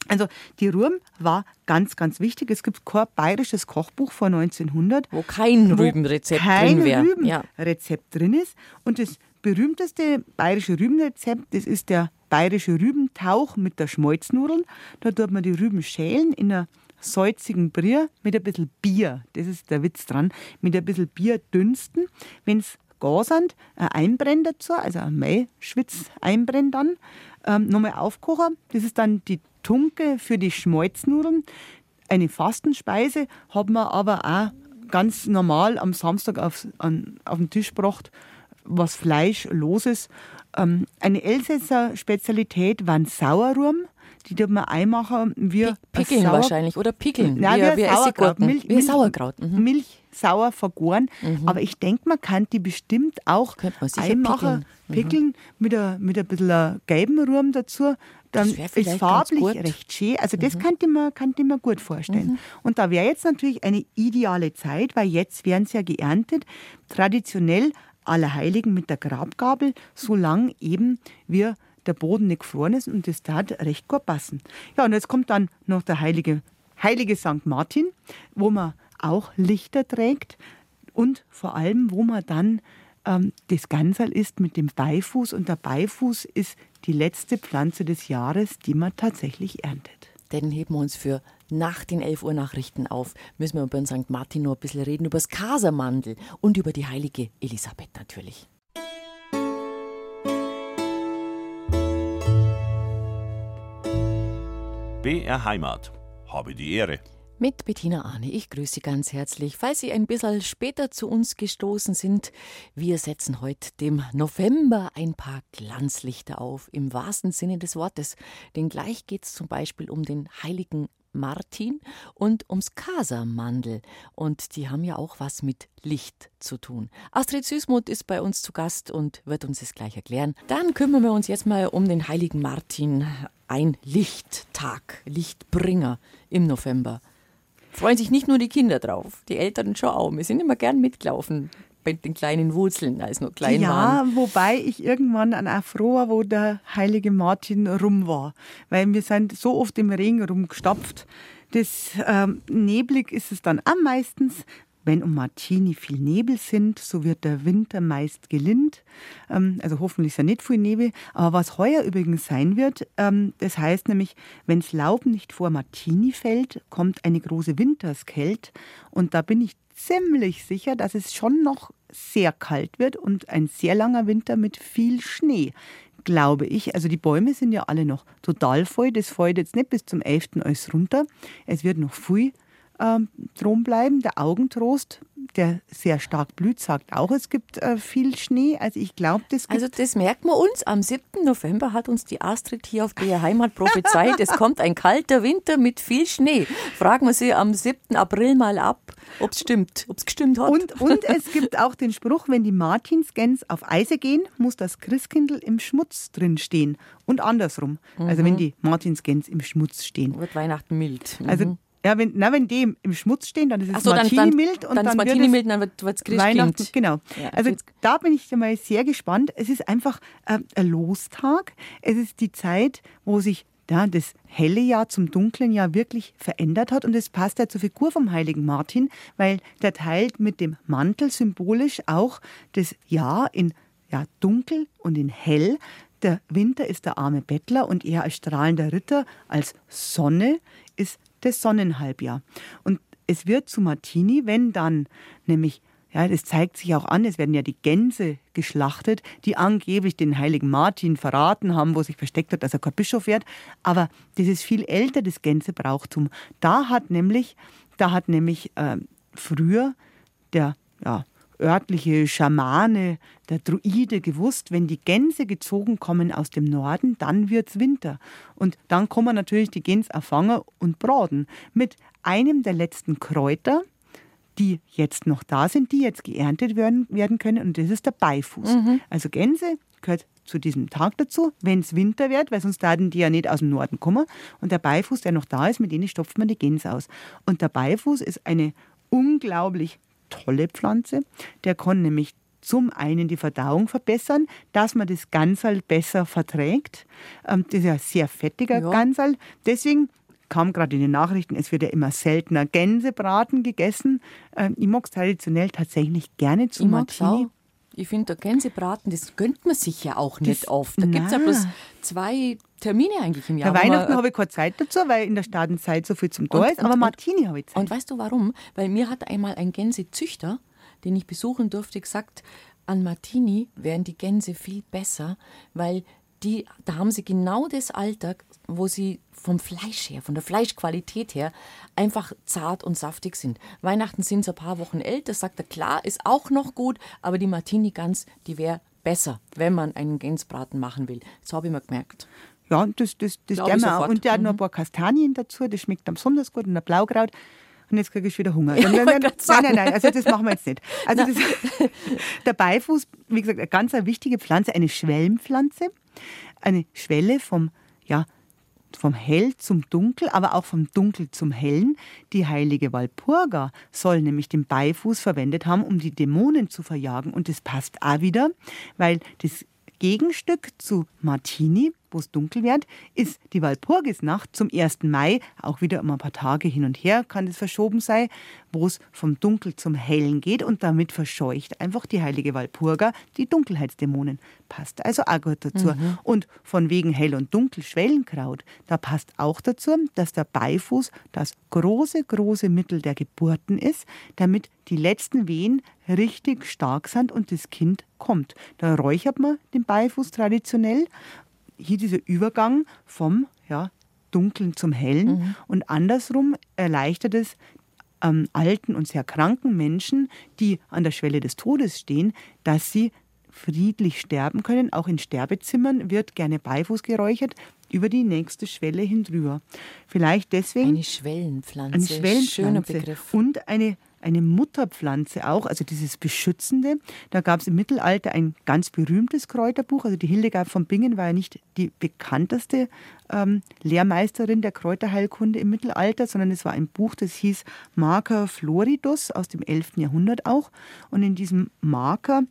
S3: Also die Rühm war ganz, ganz wichtig. Es gibt kein bayerisches Kochbuch von 1900,
S2: wo kein Rübenrezept drin wäre.
S3: Rübenrezept ja. drin ist. Und das berühmteste bayerische Rübenrezept, das ist der bayerische Rübentauch mit der Schmalznudeln. Da tut man die Rüben schälen in einer salzigen Brier mit ein bisschen Bier. Das ist der Witz dran. Mit ein bisschen Bier dünsten. Wenn es gar sind, ein Einbrenn dazu, also ein Maischwitz einbrennen dann. Ähm, nochmal aufkochen. Das ist dann die Tunke für die Schmalznudeln. Eine Fastenspeise hat man aber auch ganz normal am Samstag auf, an, auf den Tisch gebracht was Fleischloses. Ähm, eine Elsässer Spezialität waren Sauerrum. Die tut man einmachen wie
S2: Pickeln wahrscheinlich oder Pickeln.
S3: Nein, wie, wie Sauerkraut.
S2: Milch, wie Sauerkraut.
S3: Mhm. Milch sauer vergoren. Mhm. Aber ich denke, man kann die bestimmt auch einmachen, pickeln, mhm. pickeln mit, ein, mit ein bisschen gelben Rum dazu. Dann ist farblich recht schön. Also das mhm. könnte man, könnte man gut vorstellen. Mhm. Und da wäre jetzt natürlich eine ideale Zeit, weil jetzt werden sie ja geerntet. Traditionell Allerheiligen mit der Grabgabel, solange eben wir der Boden nicht gefroren ist und das tat recht gut passen. Ja, und jetzt kommt dann noch der heilige, heilige St. Martin, wo man auch Lichter trägt und vor allem, wo man dann ähm, das Gansal ist mit dem Beifuß und der Beifuß ist die letzte Pflanze des Jahres, die man tatsächlich erntet.
S2: Den heben wir uns für nach den 11 Uhr Nachrichten auf. Müssen wir über St. Martin noch ein bisschen reden, über das Kasermandel und über die heilige Elisabeth natürlich.
S1: BR Heimat. Habe die Ehre.
S2: Mit Bettina Arne. Ich grüße Sie ganz herzlich. Falls Sie ein bisschen später zu uns gestoßen sind, wir setzen heute dem November ein paar Glanzlichter auf, im wahrsten Sinne des Wortes. Denn gleich geht es zum Beispiel um den heiligen Martin und ums Kasamandel. Und die haben ja auch was mit Licht zu tun. Astrid Süßmuth ist bei uns zu Gast und wird uns das gleich erklären. Dann kümmern wir uns jetzt mal um den heiligen Martin. Ein Lichttag, Lichtbringer im November freuen sich nicht nur die Kinder drauf, die Eltern schon auch. Wir sind immer gern mitgelaufen bei den kleinen Wurzeln, als noch klein
S3: ja,
S2: waren.
S3: Ja, wobei ich irgendwann an auch froh wo der heilige Martin rum war. Weil wir sind so oft im Regen rumgestapft. Das ähm, neblig ist es dann am meistens. wenn um Martini viel Nebel sind, so wird der Winter meist gelind. Ähm, also hoffentlich ist ja nicht viel Nebel. Aber was heuer übrigens sein wird, ähm, das heißt nämlich, wenns Laub nicht vor Martini fällt, kommt eine große Winterskälte. Und da bin ich ziemlich sicher, dass es schon noch sehr kalt wird und ein sehr langer Winter mit viel Schnee glaube ich. Also die Bäume sind ja alle noch total voll. Das fällt jetzt nicht bis zum 11. alles runter. Es wird noch viel ähm, drum bleiben. Der Augentrost, der sehr stark blüht, sagt auch, es gibt äh, viel Schnee. Also ich glaube, das
S2: Also das merkt man uns. Am 7. November hat uns die Astrid hier auf der Heimat prophezeit, es kommt ein kalter Winter mit viel Schnee. Fragen wir sie am 7. April mal ab, ob es stimmt, ob es gestimmt hat.
S3: Und, und es gibt auch den Spruch, wenn die Martinsgänse auf Eise gehen, muss das Christkindl im Schmutz drin stehen. Und andersrum. Mhm. Also wenn die Martinsgänse im Schmutz stehen.
S2: Wird Weihnachten mild.
S3: Mhm. Also ja, wenn, na, wenn die im Schmutz stehen, dann ist es so, Martini
S2: dann, dann,
S3: mild
S2: und dann, dann Martini mild, dann wird es
S3: Weihnachten. Genau. Ja, also da bin ich mal sehr gespannt. Es ist einfach äh, ein Lostag. Es ist die Zeit, wo sich ja, das helle Jahr zum dunklen Jahr wirklich verändert hat. Und es passt ja zur Figur vom heiligen Martin, weil der teilt mit dem Mantel symbolisch auch das Jahr in ja, dunkel und in hell. Der Winter ist der arme Bettler und er als strahlender Ritter, als Sonne ist das Sonnenhalbjahr. Und es wird zu Martini, wenn dann nämlich ja, das zeigt sich auch an, es werden ja die Gänse geschlachtet, die angeblich den heiligen Martin verraten haben, wo sich versteckt hat, dass er kein Bischof wird. Aber das ist viel älter, das Gänsebrauchtum. Da hat nämlich, da hat nämlich äh, früher der ja, örtliche Schamane, der Druide gewusst, wenn die Gänse gezogen kommen aus dem Norden, dann wird's Winter. Und dann kommen natürlich die Gänse erfangen und braten. Mit einem der letzten Kräuter, die jetzt noch da sind, die jetzt geerntet werden, werden können, und das ist der Beifuß. Mhm. Also Gänse gehört zu diesem Tag dazu, wenn es Winter wird, weil sonst werden die ja nicht aus dem Norden kommen. Und der Beifuß, der noch da ist, mit denen stopft man die Gänse aus. Und der Beifuß ist eine unglaublich tolle Pflanze. Der kann nämlich zum einen die Verdauung verbessern, dass man das Gansal besser verträgt. Ähm, das ist ja ein sehr fettiger ja. Gansal. Deswegen kam gerade in den Nachrichten, es wird ja immer seltener Gänsebraten gegessen. Ähm, ich mag es traditionell tatsächlich gerne zu Martini.
S2: Ich finde, der Gänsebraten, das gönnt man sich ja auch nicht das, oft. Da gibt es ja bloß zwei Termine eigentlich im Jahr.
S3: Bei Weihnachten habe ich keine Zeit dazu, weil in der Stadenzeit so viel zum Tor ist, aber Martini habe ich Zeit.
S2: Und weißt du warum? Weil mir hat einmal ein Gänsezüchter, den ich besuchen durfte, gesagt, an Martini wären die Gänse viel besser, weil die, da haben sie genau das Alter, wo sie vom Fleisch her, von der Fleischqualität her, einfach zart und saftig sind. Weihnachten sind sie ein paar Wochen älter, sagt er, klar, ist auch noch gut, aber die Martini-Gans, die wäre besser, wenn man einen Gänsbraten machen will. Das habe ich mir gemerkt.
S3: Ja, das, das, das gerne wir auch. Und der hat noch ein mhm. paar Kastanien dazu, das schmeckt am besonders gut und ein Blaukraut. Und jetzt kriege ich wieder Hunger. Ja, nein, nein, nein, nein, also das machen wir jetzt nicht. Also das, der Beifuß, wie gesagt, eine ganz wichtige Pflanze, eine Schwellenpflanze, eine Schwelle vom, ja, vom Hell zum Dunkel, aber auch vom Dunkel zum Hellen. Die heilige Walpurga soll nämlich den Beifuß verwendet haben, um die Dämonen zu verjagen. Und das passt auch wieder, weil das Gegenstück zu Martini wo es dunkel wird, ist die Walpurgisnacht zum 1. Mai, auch wieder um ein paar Tage hin und her kann es verschoben sein, wo es vom Dunkel zum Hellen geht und damit verscheucht einfach die heilige Walpurga die Dunkelheitsdämonen. Passt also auch gut dazu. Mhm. Und von wegen Hell und Dunkel Schwellenkraut, da passt auch dazu, dass der Beifuß das große, große Mittel der Geburten ist, damit die letzten Wehen richtig stark sind und das Kind kommt. Da räuchert man den Beifuß traditionell hier dieser Übergang vom ja, Dunklen zum Hellen mhm. und andersrum erleichtert es ähm, alten und sehr kranken Menschen, die an der Schwelle des Todes stehen, dass sie friedlich sterben können. Auch in Sterbezimmern wird gerne Beifuß geräuchert über die nächste Schwelle hin drüber. Vielleicht deswegen.
S2: Eine Schwellenpflanze.
S3: Eine Schwellenpflanze.
S2: Schöner Begriff.
S3: Und eine eine Mutterpflanze auch, also dieses Beschützende. Da gab es im Mittelalter ein ganz berühmtes Kräuterbuch. Also die Hildegard von Bingen war ja nicht die bekannteste ähm, Lehrmeisterin der Kräuterheilkunde im Mittelalter, sondern es war ein Buch, das hieß Marker Floridus aus dem 11. Jahrhundert auch. Und in diesem Marker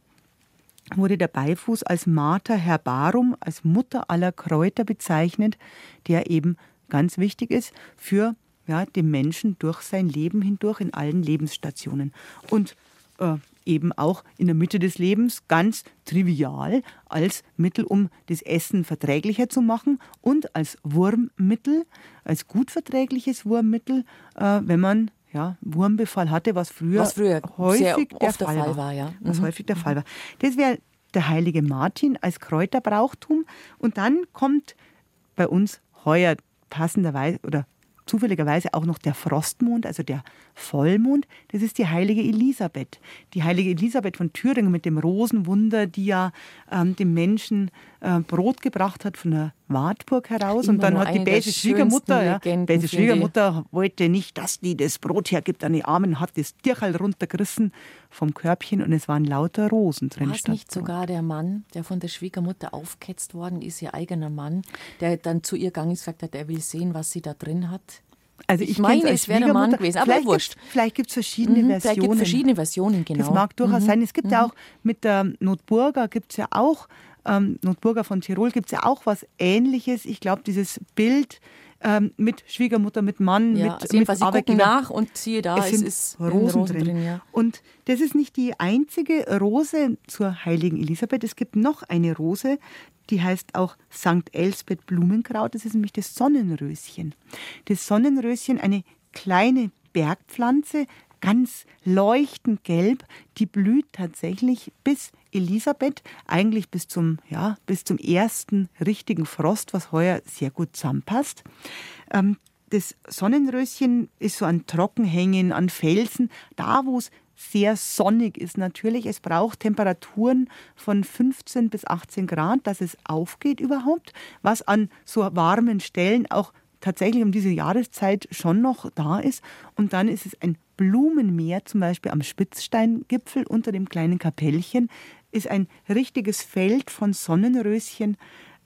S3: wurde der Beifuß als Mater Herbarum, als Mutter aller Kräuter bezeichnet, der eben ganz wichtig ist für ja, dem Menschen durch sein Leben hindurch in allen Lebensstationen. Und äh, eben auch in der Mitte des Lebens ganz trivial als Mittel, um das Essen verträglicher zu machen und als Wurmmittel, als gut verträgliches Wurmmittel, äh, wenn man ja, Wurmbefall hatte, was früher,
S2: was früher
S3: häufig der
S2: Fall,
S3: der
S2: Fall, war. ja.
S3: Was mhm. häufig der Fall war. Das wäre der heilige Martin als Kräuterbrauchtum. Und dann kommt bei uns heuer passenderweise oder zufälligerweise auch noch der Frostmond, also der Vollmond. Das ist die heilige Elisabeth. Die heilige Elisabeth von Thüringen mit dem Rosenwunder, die ja ähm, dem Menschen äh, Brot gebracht hat von der Wartburg heraus.
S2: Immer
S3: und dann hat die böse Schwiegermutter, ja, böse
S2: Schwiegermutter
S3: wollte nicht, dass die das Brot hergibt an die Armen, hat das Tierchal runtergerissen vom Körbchen und es waren lauter Rosen drin.
S2: War es nicht sogar der Mann, der von der Schwiegermutter aufketzt worden ist, ihr eigener Mann, der dann zu ihr gegangen ist und gesagt hat, er will sehen, was sie da drin hat?
S3: Also ich, ich meine, es wäre der Mann gewesen, aber
S2: vielleicht wurscht.
S3: vielleicht gibt es verschiedene
S2: mhm,
S3: Versionen.
S2: Vielleicht gibt verschiedene Versionen, genau.
S3: Das mag durchaus mhm. sein. Es gibt mhm. ja auch mit der Notburger gibt es ja auch ähm, Notburger von Tirol gibt es ja auch was Ähnliches. Ich glaube, dieses Bild ähm, mit Schwiegermutter, mit Mann,
S2: ja,
S3: mit,
S2: also mit Sie gucken nach und siehe da, es, es ist
S3: Rosen, Rosen drin. drin ja. Und das ist nicht die einzige Rose zur heiligen Elisabeth. Es gibt noch eine Rose, die heißt auch St. Elsbeth Blumenkraut. Das ist nämlich das Sonnenröschen. Das Sonnenröschen, eine kleine Bergpflanze, ganz leuchtend gelb. Die blüht tatsächlich bis Elisabeth, eigentlich bis zum, ja, bis zum ersten richtigen Frost, was heuer sehr gut zusammenpasst. Ähm, das Sonnenröschen ist so an Trockenhängen, an Felsen, da wo es sehr sonnig ist natürlich. Es braucht Temperaturen von 15 bis 18 Grad, dass es aufgeht überhaupt, was an so warmen Stellen auch tatsächlich um diese Jahreszeit schon noch da ist. Und dann ist es ein Blumenmeer, zum Beispiel am Spitzsteingipfel unter dem kleinen Kapellchen, ist ein richtiges Feld von Sonnenröschen,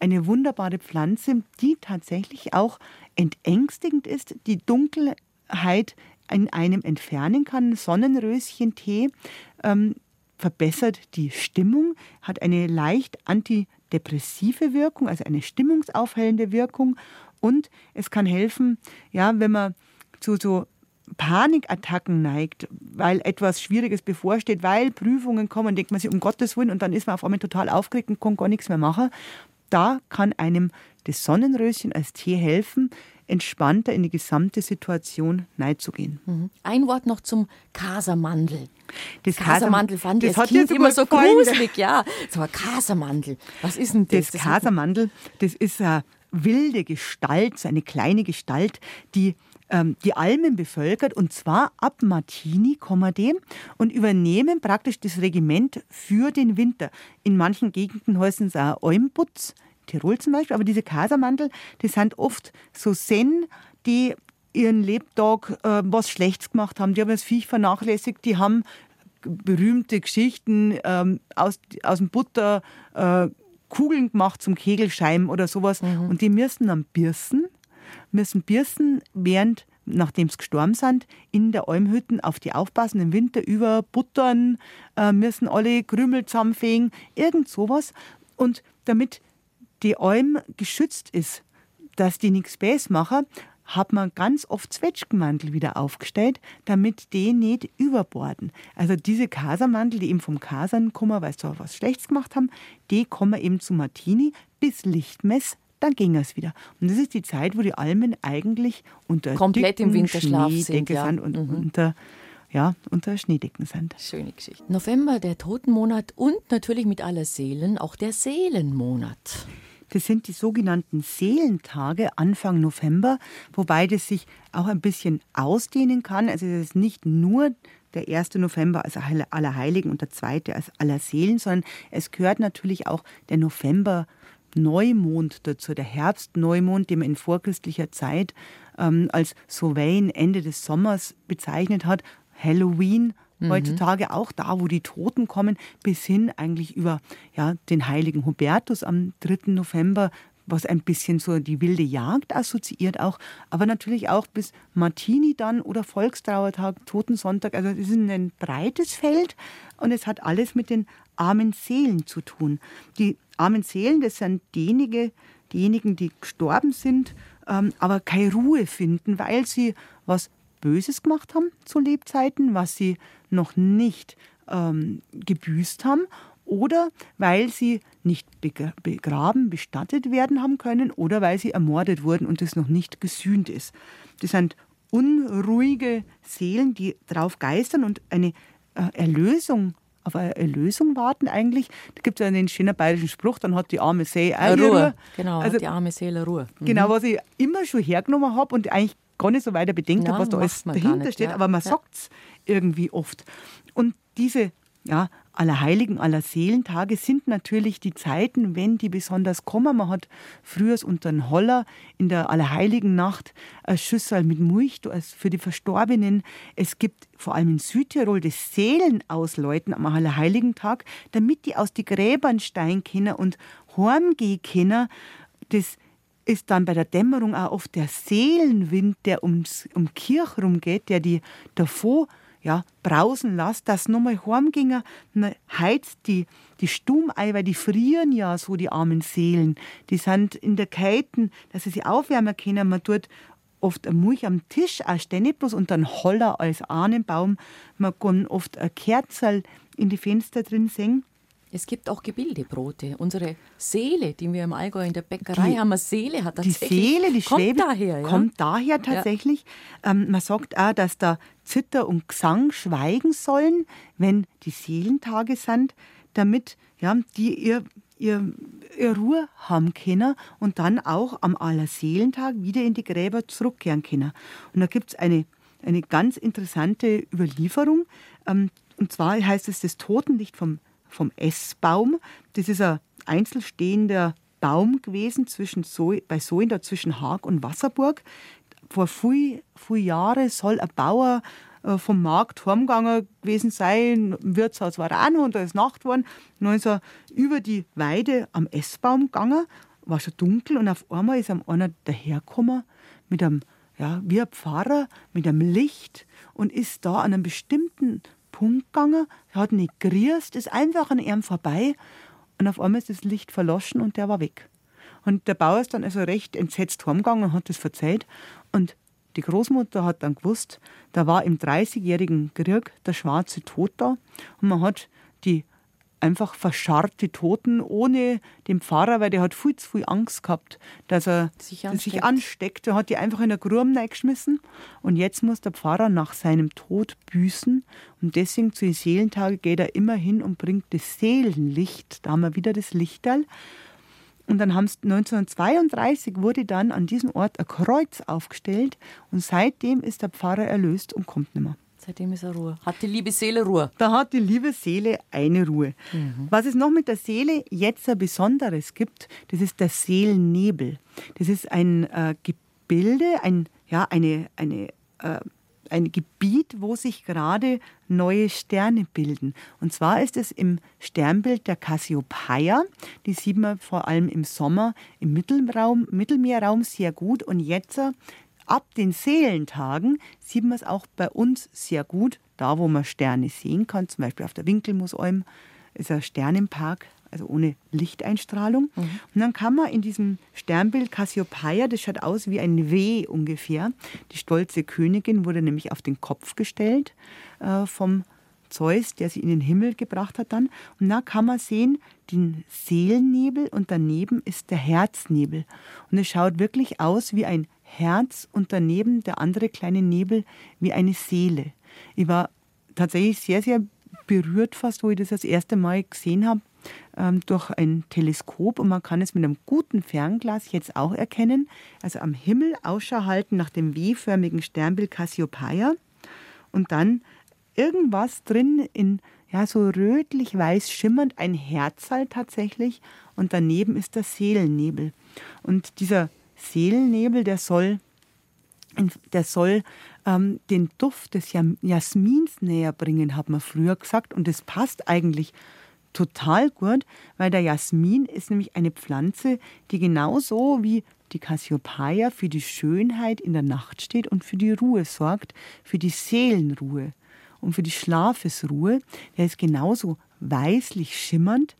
S3: eine wunderbare Pflanze, die tatsächlich auch entängstigend ist, die Dunkelheit in einem entfernen kann. Sonnenröschentee ähm, verbessert die Stimmung, hat eine leicht antidepressive Wirkung, also eine stimmungsaufhellende Wirkung und es kann helfen, ja, wenn man zu so Panikattacken neigt, weil etwas Schwieriges bevorsteht, weil Prüfungen kommen, denkt man sich um Gottes Willen und dann ist man auf einmal total aufgeregt und kann gar nichts mehr machen. Da kann einem das Sonnenröschen als Tee helfen, entspannter in die gesamte Situation hineinzugehen.
S2: Mhm. Ein Wort noch zum Kasamandel.
S3: Das Kasamandel
S2: fand ich als Kind immer so gruselig, ja. So ein Kasamandel. Was ist denn das?
S3: Das Kasamandel, das ist eine wilde Gestalt, so eine kleine Gestalt, die ähm, die Almen bevölkert und zwar ab Martini, dem und übernehmen praktisch das Regiment für den Winter. In manchen Gegenden heißen es auch Olmputz, Tirol zum Beispiel, aber diese Kasamandel, die sind oft so Sen, die ihren Lebtag äh, was Schlechtes gemacht haben. Die haben das Viech vernachlässigt, die haben berühmte Geschichten ähm, aus, aus dem Butter, äh, Kugeln gemacht zum Kegelscheiben oder sowas. Mhm. Und die müssen dann birsen müssen Birsen während nachdem sie gestorben sind, in der Almhütten auf die aufpassen, im Winter über buttern, äh, müssen alle Krümel zusammenfegen, irgend sowas. Und damit die Alm geschützt ist, dass die nichts Bäs machen, hat man ganz oft Zwetschgenmantel wieder aufgestellt, damit die nicht überborden. Also diese Kasermantel, die eben vom Kasern kommen, weil sie was Schlechtes gemacht haben, die kommen eben zu Martini bis Lichtmess dann ging es wieder. Und das ist die Zeit, wo die Almen eigentlich unter
S2: komplett im Winterschlaf sind,
S3: ja. sind und mhm. unter ja, unter Schneedecken sind.
S2: Schöne Geschichte. November, der Totenmonat und natürlich mit aller Seelen auch der Seelenmonat.
S3: Das sind die sogenannten Seelentage Anfang November, wobei das sich auch ein bisschen ausdehnen kann. Also es ist nicht nur der 1. November als Allerheiligen und der 2. als Allerseelen, sondern es gehört natürlich auch der November Neumond dazu, der Herbstneumond, den man in vorchristlicher Zeit ähm, als Sowein Ende des Sommers bezeichnet hat, Halloween mhm. heutzutage auch da, wo die Toten kommen, bis hin eigentlich über ja, den heiligen Hubertus am 3. November, was ein bisschen so die wilde Jagd assoziiert auch, aber natürlich auch bis Martini dann oder Volkstrauertag, Totensonntag. Also es ist ein breites Feld und es hat alles mit den armen Seelen zu tun. Die armen Seelen, das sind diejenigen, diejenigen die gestorben sind ähm, aber keine Ruhe finden, weil sie was Böses gemacht haben zu Lebzeiten, was sie noch nicht ähm, gebüßt haben oder weil sie nicht begraben, bestattet werden haben können oder weil sie ermordet wurden und es noch nicht gesühnt ist. Das sind unruhige Seelen, die drauf geistern und eine äh, Erlösung auf eine Erlösung warten eigentlich. Da gibt es ja einen schönen bayerischen Spruch, dann hat die arme Seele
S2: auch Ruhe. Ruhe. Genau, also, die arme Seele Ruhe.
S3: Mhm. Genau, was ich immer schon hergenommen habe und eigentlich gar nicht so weiter bedenkt habe, was da alles dahinter nicht, steht, ja. aber man ja. sagt es irgendwie oft. Und diese ja, Allerheiligen, Allerseelentage sind natürlich die Zeiten, wenn die besonders kommen. Man hat früher unter den Holler in der Allerheiligen Nacht ein Schüssel mit Mulch für die Verstorbenen. Es gibt vor allem in Südtirol das Seelenausläuten am Allerheiligen Tag, damit die aus die Gräbern steigen können und heimgehen können. Das ist dann bei der Dämmerung auch oft der Seelenwind, der ums, um Kirche rumgeht, der die davor ja, brausen lässt, dass nochmal heimgingen, heizt die, die Stumm ein, weil die frieren ja so, die armen Seelen. Die sind in der Kälte, dass sie sich aufwärmen können. Man tut oft eine Milch am Tisch, auch stehen nicht bloß unter einem Holler als Ahnenbaum. Man kann oft ein Kerzel in die Fenster drin sehen.
S2: Es gibt auch Gebildebrote. Unsere Seele, die wir im Allgäu in der Bäckerei die, haben, eine Seele hat
S3: tatsächlich. Die Seele, die kommt Schwäbe, daher, ja? kommt daher tatsächlich. Ja. Ähm, man sagt auch, dass da Zitter und Gesang schweigen sollen, wenn die Seelentage sind, damit ja, die ihr, ihr, ihr Ruhe haben können und dann auch am Allerseelentag wieder in die Gräber zurückkehren können. Und da gibt es eine, eine ganz interessante Überlieferung. Ähm, und zwar heißt es das Totenlicht vom vom Essbaum. Das ist ein einzelstehender Baum gewesen zwischen so bei Soinda zwischen Haag und Wasserburg. Vor vielen viel Jahren soll ein Bauer äh, vom Markt heimgegangen gewesen sein. Im Wirtshaus war er auch noch und da ist Nacht geworden. Dann ist er über die Weide am Essbaum gegangen, war schon dunkel und auf einmal ist ihm einer dahergekommen mit einem, ja, wie ein Pfarrer, mit einem Licht und ist da an einem bestimmten Punkt gegangen, hat nicht grüßt, ist einfach an ihm vorbei und auf einmal ist das Licht verloschen und der war weg. Und der Bauer ist dann also recht entsetzt heimgegangen und hat das verzeiht. Und die Großmutter hat dann gewusst, da war im 30-jährigen Krieg der schwarze Tod da und man hat die einfach verscharrte Toten ohne den Pfarrer, weil der hat viel zu viel Angst gehabt, dass er sich ansteckt. Sich ansteckt. Er hat die einfach in der Gruben geschmissen und jetzt muss der Pfarrer nach seinem Tod büßen und deswegen zu den Seelentagen geht er immer hin und bringt das Seelenlicht, da haben wir wieder das Lichterl. Und dann haben 1932 wurde dann an diesem Ort ein Kreuz aufgestellt und seitdem ist der Pfarrer erlöst und kommt nicht mehr.
S2: Seitdem ist er Ruhe. Hat die liebe Seele Ruhe?
S3: Da hat die liebe Seele eine Ruhe. Mhm. Was es noch mit der Seele jetzt ein Besonderes gibt, das ist der Seelennebel. Das ist ein äh, Gebilde, ein, ja, eine, eine, äh, ein Gebiet, wo sich gerade neue Sterne bilden. Und zwar ist es im Sternbild der Cassiopeia. Die sieht man vor allem im Sommer im Mittelraum, Mittelmeerraum sehr gut. Und jetzt ab den Seelentagen sieht man es auch bei uns sehr gut, da wo man Sterne sehen kann, zum Beispiel auf der Winkelmusalm ist ein Sternenpark, also ohne Lichteinstrahlung. Mhm. Und dann kann man in diesem Sternbild Cassiopeia, das schaut aus wie ein W ungefähr, die stolze Königin wurde nämlich auf den Kopf gestellt äh, vom Zeus, der sie in den Himmel gebracht hat dann. Und da kann man sehen den Seelennebel und daneben ist der Herznebel. Und es schaut wirklich aus wie ein Herz und daneben der andere kleine Nebel wie eine Seele. Ich war tatsächlich sehr, sehr berührt fast, wo ich das das erste Mal gesehen habe, ähm, durch ein Teleskop und man kann es mit einem guten Fernglas jetzt auch erkennen. Also am Himmel Ausschau halten nach dem W-förmigen Sternbild Cassiopeia und dann irgendwas drin in ja so rötlich weiß schimmernd ein Herzal tatsächlich und daneben ist der Seelennebel und dieser Seelennebel, der soll, der soll ähm, den Duft des Jasmins näher bringen, hat man früher gesagt. Und das passt eigentlich total gut, weil der Jasmin ist nämlich eine Pflanze, die genauso wie die Cassiopeia für die Schönheit in der Nacht steht und für die Ruhe sorgt, für die Seelenruhe und für die Schlafesruhe. Der ist genauso weißlich schimmernd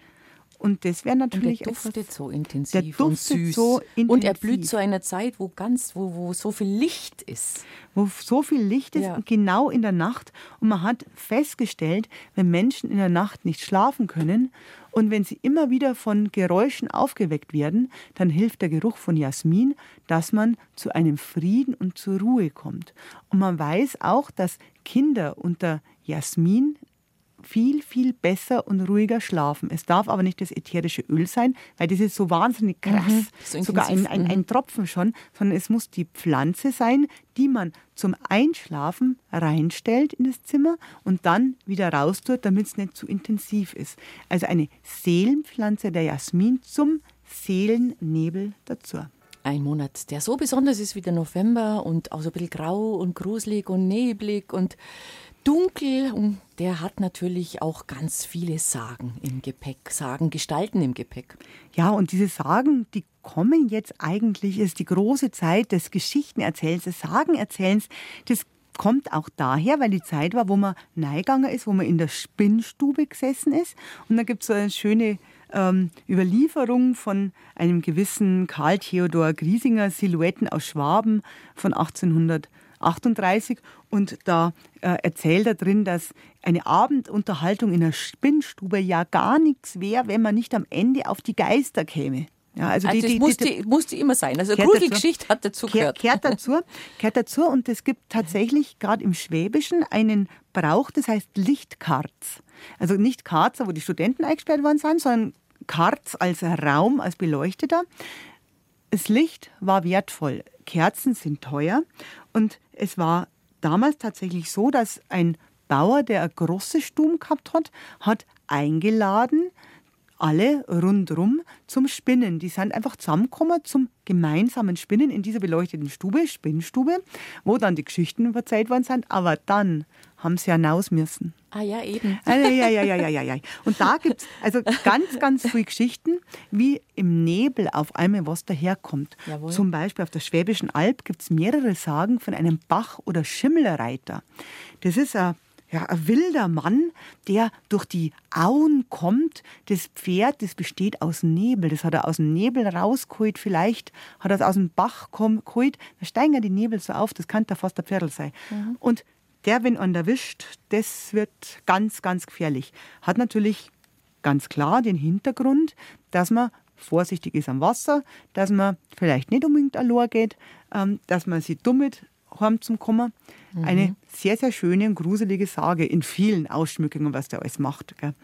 S3: Und das wäre natürlich.
S2: Und der duftet
S3: etwas,
S2: so intensiv
S3: der duftet
S2: und süß.
S3: So intensiv.
S2: Und er blüht zu einer Zeit, wo ganz, wo, wo so viel Licht ist.
S3: Wo so viel Licht ist,
S2: Ja.
S3: genau in der Nacht. Und man hat festgestellt, wenn Menschen in der Nacht nicht schlafen können und wenn sie immer wieder von Geräuschen aufgeweckt werden, dann hilft der Geruch von Jasmin, dass man zu einem Frieden und zur Ruhe kommt. Und man weiß auch, dass Kinder unter Jasmin viel, viel besser und ruhiger schlafen. Es darf aber nicht das ätherische Öl sein, weil das ist so wahnsinnig krass.
S2: so
S3: Sogar ein, ein, ein Tropfen schon, sondern es muss die Pflanze sein, die man zum Einschlafen reinstellt in das Zimmer und dann wieder raustut, damit es nicht zu intensiv ist. Also eine Seelenpflanze der Jasmin zum Seelennebel dazu.
S2: Ein Monat, der so besonders ist wie der November und auch so ein bisschen grau und gruselig und neblig und dunkel. Und der hat natürlich auch ganz viele Sagen im Gepäck, Sagen, Gestalten im Gepäck.
S3: Ja, und diese Sagen, die kommen jetzt eigentlich, ist die große Zeit des Geschichtenerzählens, des Sagenerzählens. Das kommt auch daher, weil die Zeit war, wo man neigegangen ist, wo man in der Spinnstube gesessen ist. Und da gibt es so eine schöne ähm, Überlieferung von einem gewissen Karl Theodor Griesinger, Silhouetten aus Schwaben von 1838. Und da äh, erzählt er drin, dass eine Abendunterhaltung in der Spinnstube ja gar nichts wäre, wenn man nicht am Ende auf die Geister käme. Ja, also
S2: Also
S3: die,
S2: das
S3: die,
S2: musste,
S3: die,
S2: musste immer sein. Also
S3: Kehrt
S2: Gruselgeschichte hat dazu gehört.
S3: kehrt dazu, kehrt dazu und es gibt tatsächlich gerade im Schwäbischen einen Brauch, das heißt Lichtkarz. Also nicht Karzer, wo die Studenten eingesperrt worden sind, sondern Karz als Raum, als beleuchteter. Das Licht war wertvoll, Kerzen sind teuer. Und es war damals tatsächlich so, dass ein Bauer, der eine große Stumm gehabt hat, hat eingeladen, alle rundrum zum Spinnen. Die sind einfach zusammengekommen zum gemeinsamen Spinnen in dieser beleuchteten Stube, Spinnstube, wo dann die Geschichten verzeiht worden sind. Aber dann haben sie hinaus müssen.
S2: Ah ja, eben.
S3: Ja, ja, ja, ja, ja, ja. Und da gibt es also ganz, ganz viele Geschichten, wie im Nebel auf einmal was daherkommt.
S2: Jawohl.
S3: Zum Beispiel auf der Schwäbischen Alb gibt es mehrere Sagen von einem Bach- oder Schimmelreiter. Das ist ein ja, ein wilder Mann, der durch die Auen kommt. Das Pferd, das besteht aus Nebel. Das hat er aus dem Nebel rausgeholt. Vielleicht hat er es aus dem Bach geholt. Da steigen ja die Nebel so auf, das kann da fast der Pferdl sein. Und der, wenn einen erwischt, das wird ganz, ganz gefährlich. Hat natürlich ganz klar den Hintergrund, dass man vorsichtig ist am Wasser, dass man vielleicht nicht unbedingt allein geht, ähm, dass man sich dummelt, heim zum Kommen. Eine sehr, sehr schöne und gruselige Sage in vielen Ausschmückungen, was der alles macht. Gell.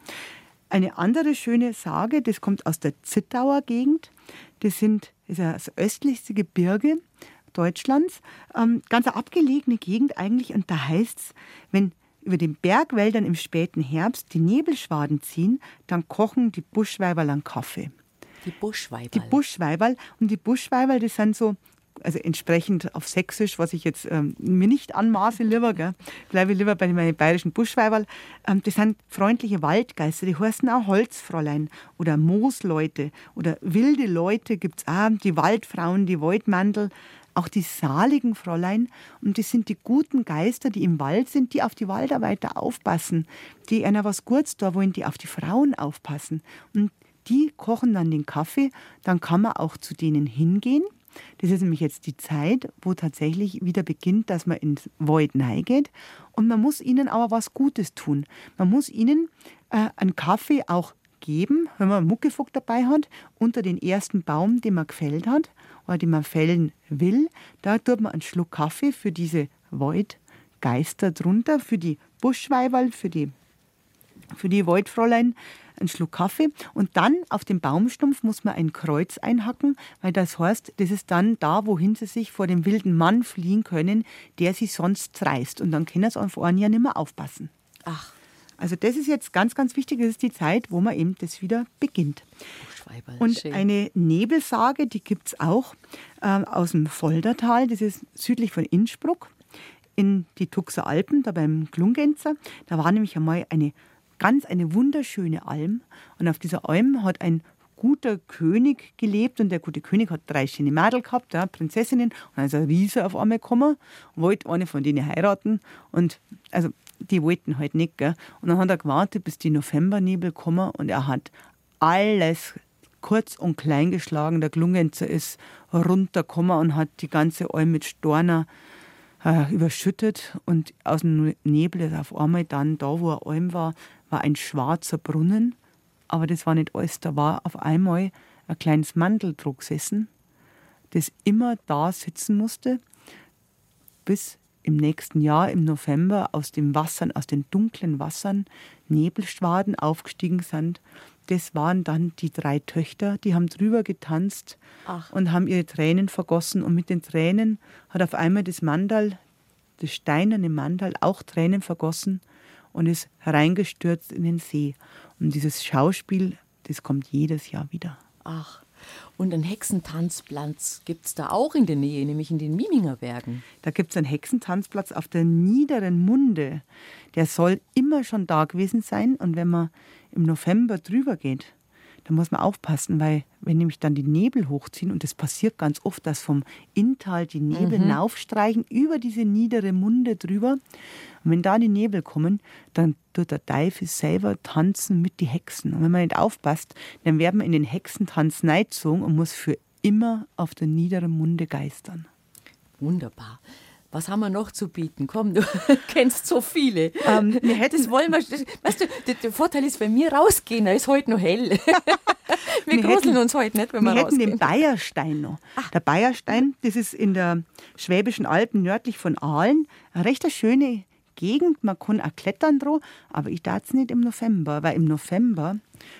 S3: Eine andere schöne Sage, das kommt aus der Zittauer Gegend. Das sind, ist ja das östlichste Gebirge Deutschlands. Ähm, ganz eine abgelegene Gegend eigentlich. Und da heißt es, wenn über den Bergwäldern im späten Herbst die Nebelschwaden ziehen, dann kochen die Buschweiberl an Kaffee.
S2: Die Buschweiber.
S3: Die Buschweiberl. Und die Buschweiberl, das sind so, also entsprechend auf Sächsisch, was ich jetzt ähm, mir nicht anmaße, lieber, gell, bleibe lieber bei meinen bayerischen Buschweiberl. Ähm, das sind freundliche Waldgeister, die heißen auch Holzfräulein oder Moosleute oder wilde Leute gibt es auch, die Waldfrauen, die Waldmandel. Auch die saligen Fräulein und das sind die guten Geister, die im Wald sind, die auf die Waldarbeiter aufpassen, die einer was Gutes da wollen, die auf die Frauen aufpassen. Und die kochen dann den Kaffee, dann kann man auch zu denen hingehen. Das ist nämlich jetzt die Zeit, wo tatsächlich wieder beginnt, dass man ins Wald geht. Und man muss ihnen aber was Gutes tun. Man muss ihnen äh, einen Kaffee auch geben, wenn man einen Muckefuck dabei hat, unter den ersten Baum, den man gefällt hat oder den man fällen will. Da tut man einen Schluck Kaffee für diese Waldgeister drunter, für die Buschweiberl, für die für die Waldfräulein einen Schluck Kaffee und dann auf dem Baumstumpf muss man ein Kreuz einhacken, weil das heißt, das ist dann da, wohin sie sich vor dem wilden Mann fliehen können, der sie sonst zerreißt. Und dann können sie auf einen ja nicht mehr aufpassen.
S2: Ach,
S3: Also das ist jetzt ganz, ganz wichtig. Das ist die Zeit, wo man eben das wieder beginnt. Und
S2: schön.
S3: eine Nebelsage, die gibt es auch ähm, aus dem Foldertal, das ist südlich von Innsbruck, in die Tuxer Alpen, da beim Klungenzer. Da war nämlich einmal eine ganz eine wunderschöne Alm. Und auf dieser Alm hat ein guter König gelebt und der gute König hat drei schöne Mädel gehabt, ja, Prinzessinnen. Und dann ist ein Riese auf einmal gekommen wollte eine von denen heiraten. Und also die wollten halt nicht. Gell? Und dann hat er gewartet, bis die Novembernebel kommen und er hat alles kurz und klein geschlagen. Der Glungenzer ist runtergekommen und hat die ganze Alm mit Storner äh, überschüttet. Und aus dem Nebel ist auf einmal dann, da wo er Alm war, war ein schwarzer Brunnen. Aber das war nicht alles. Da war auf einmal ein kleines Mandeldruck gesessen, das immer da sitzen musste, bis im nächsten Jahr, im November, aus den Wassern, aus den dunklen Wassern Nebelschwaden aufgestiegen sind. Das waren dann die drei Töchter, die haben drüber getanzt Ach. und haben ihre Tränen vergossen. Und mit den Tränen hat auf einmal das Mandal, das steinerne Mandal, auch Tränen vergossen und ist hereingestürzt in den See. Und dieses Schauspiel, das kommt jedes Jahr wieder.
S2: Ach, und einen Hexentanzplatz gibt es da auch in der Nähe, nämlich in den Miminger Bergen.
S3: Da gibt es einen Hexentanzplatz auf der Niederen Munde. Der soll immer schon da gewesen sein. Und wenn man im November drüber geht, da muss man aufpassen, weil wenn nämlich dann die Nebel hochziehen, und das passiert ganz oft, dass vom Inntal die Nebel mhm. aufstreichen über diese niedere Munde drüber. Und wenn da die Nebel kommen, dann tut der Teufel selber tanzen mit die Hexen. Und wenn man nicht aufpasst, dann werden wir in den Hexentanz neizogen und muss für immer auf der niederen Munde geistern.
S2: Wunderbar. Was haben wir noch zu bieten? Komm, du kennst so viele.
S3: Ähm, wir hätten
S2: das wollen wir. Weißt du, der, der, Vorteil ist, wenn wir rausgehen, da ist heute noch hell. wir, wir gruseln uns heute nicht, wenn wir,
S3: wir
S2: rausgehen.
S3: Wir hätten den Bayerstein noch. Ach. Der Bayerstein, das ist in der Schwäbischen Alpen nördlich von Aalen. Eine recht schöne Gegend. Man kann auch klettern drauf, aber ich darf es nicht im November, weil im November,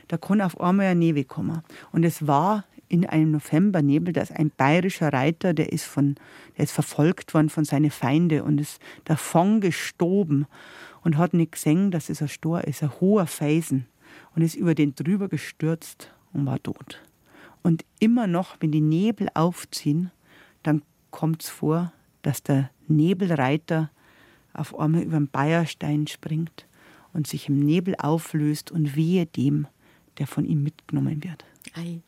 S3: da kann auf einmal ein Nebel kommen. Und es war in einem Novembernebel, dass ein bayerischer Reiter, der ist, von, der ist verfolgt worden von seinen Feinden und ist davon gestoben und hat nicht gesehen, dass es ein Stor ist, ein hoher Felsen und ist über den drüber gestürzt und war tot. Und immer noch, wenn die Nebel aufziehen, dann kommt es vor, dass der Nebelreiter auf einmal über den Bayerstein springt und sich im Nebel auflöst und wehe dem, der von ihm mitgenommen wird.
S2: Ei.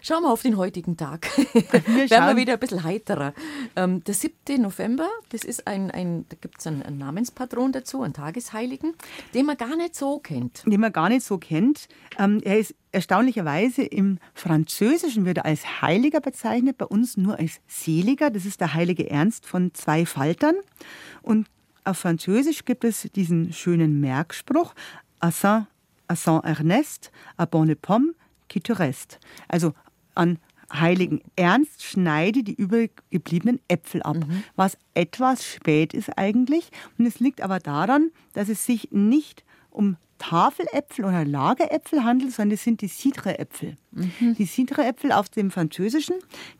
S2: Schauen wir auf den heutigen Tag. Wir Werden wir wieder ein bisschen heiterer. Ähm, der 7. November, das ist ein, ein da gibt es einen, einen, Namenspatron dazu, einen Tagesheiligen, den man gar nicht so kennt.
S3: Den man gar nicht so kennt. Ähm, er ist erstaunlicherweise im Französischen wird er als Heiliger bezeichnet, bei uns nur als Seliger. Das ist der heilige Ernst von zwei Faltern. Und auf Französisch gibt es diesen schönen Merkspruch, à Saint, à Saint Ernest, à bonne pomme, qui te reste. Also an Heiligen Ernst schneide die übrig gebliebenen Äpfel ab, mhm. was etwas spät ist eigentlich. Und es liegt aber daran, dass es sich nicht um Tafeläpfel oder Lageräpfel handelt, sondern es sind die Cidre-Äpfel. Mhm. Die Cidre-Äpfel auf dem Französischen,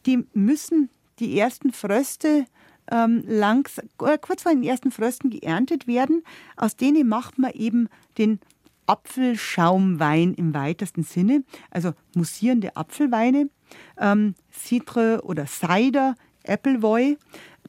S3: die müssen die ersten Fröste ähm, langs, äh, kurz vor den ersten Frösten geerntet werden. Aus denen macht man eben den Apfelschaumwein im weitesten Sinne, also mussierende Apfelweine, ähm, Citre oder Cider, Appleboy.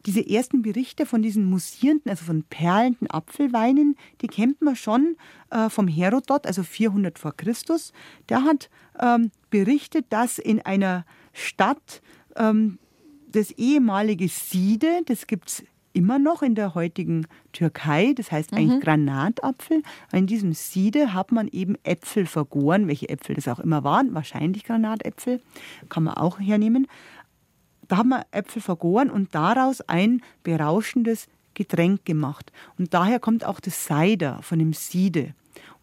S3: Diese ersten Berichte von diesen mussierenden, also von perlenden Apfelweinen, die kennt man schon äh, vom Herodot, also 400 vor Christus. Der hat ähm, berichtet, dass in einer Stadt ähm, das ehemalige Siede, das gibt es immer noch in der heutigen Türkei, das heißt eigentlich mhm. Granatapfel. In diesem Siede hat man eben Äpfel vergoren, welche Äpfel das auch immer waren, wahrscheinlich Granatäpfel, kann man auch hernehmen. Da haben wir Äpfel vergoren und daraus ein berauschendes Getränk gemacht. Und daher kommt auch das Cider von dem Siede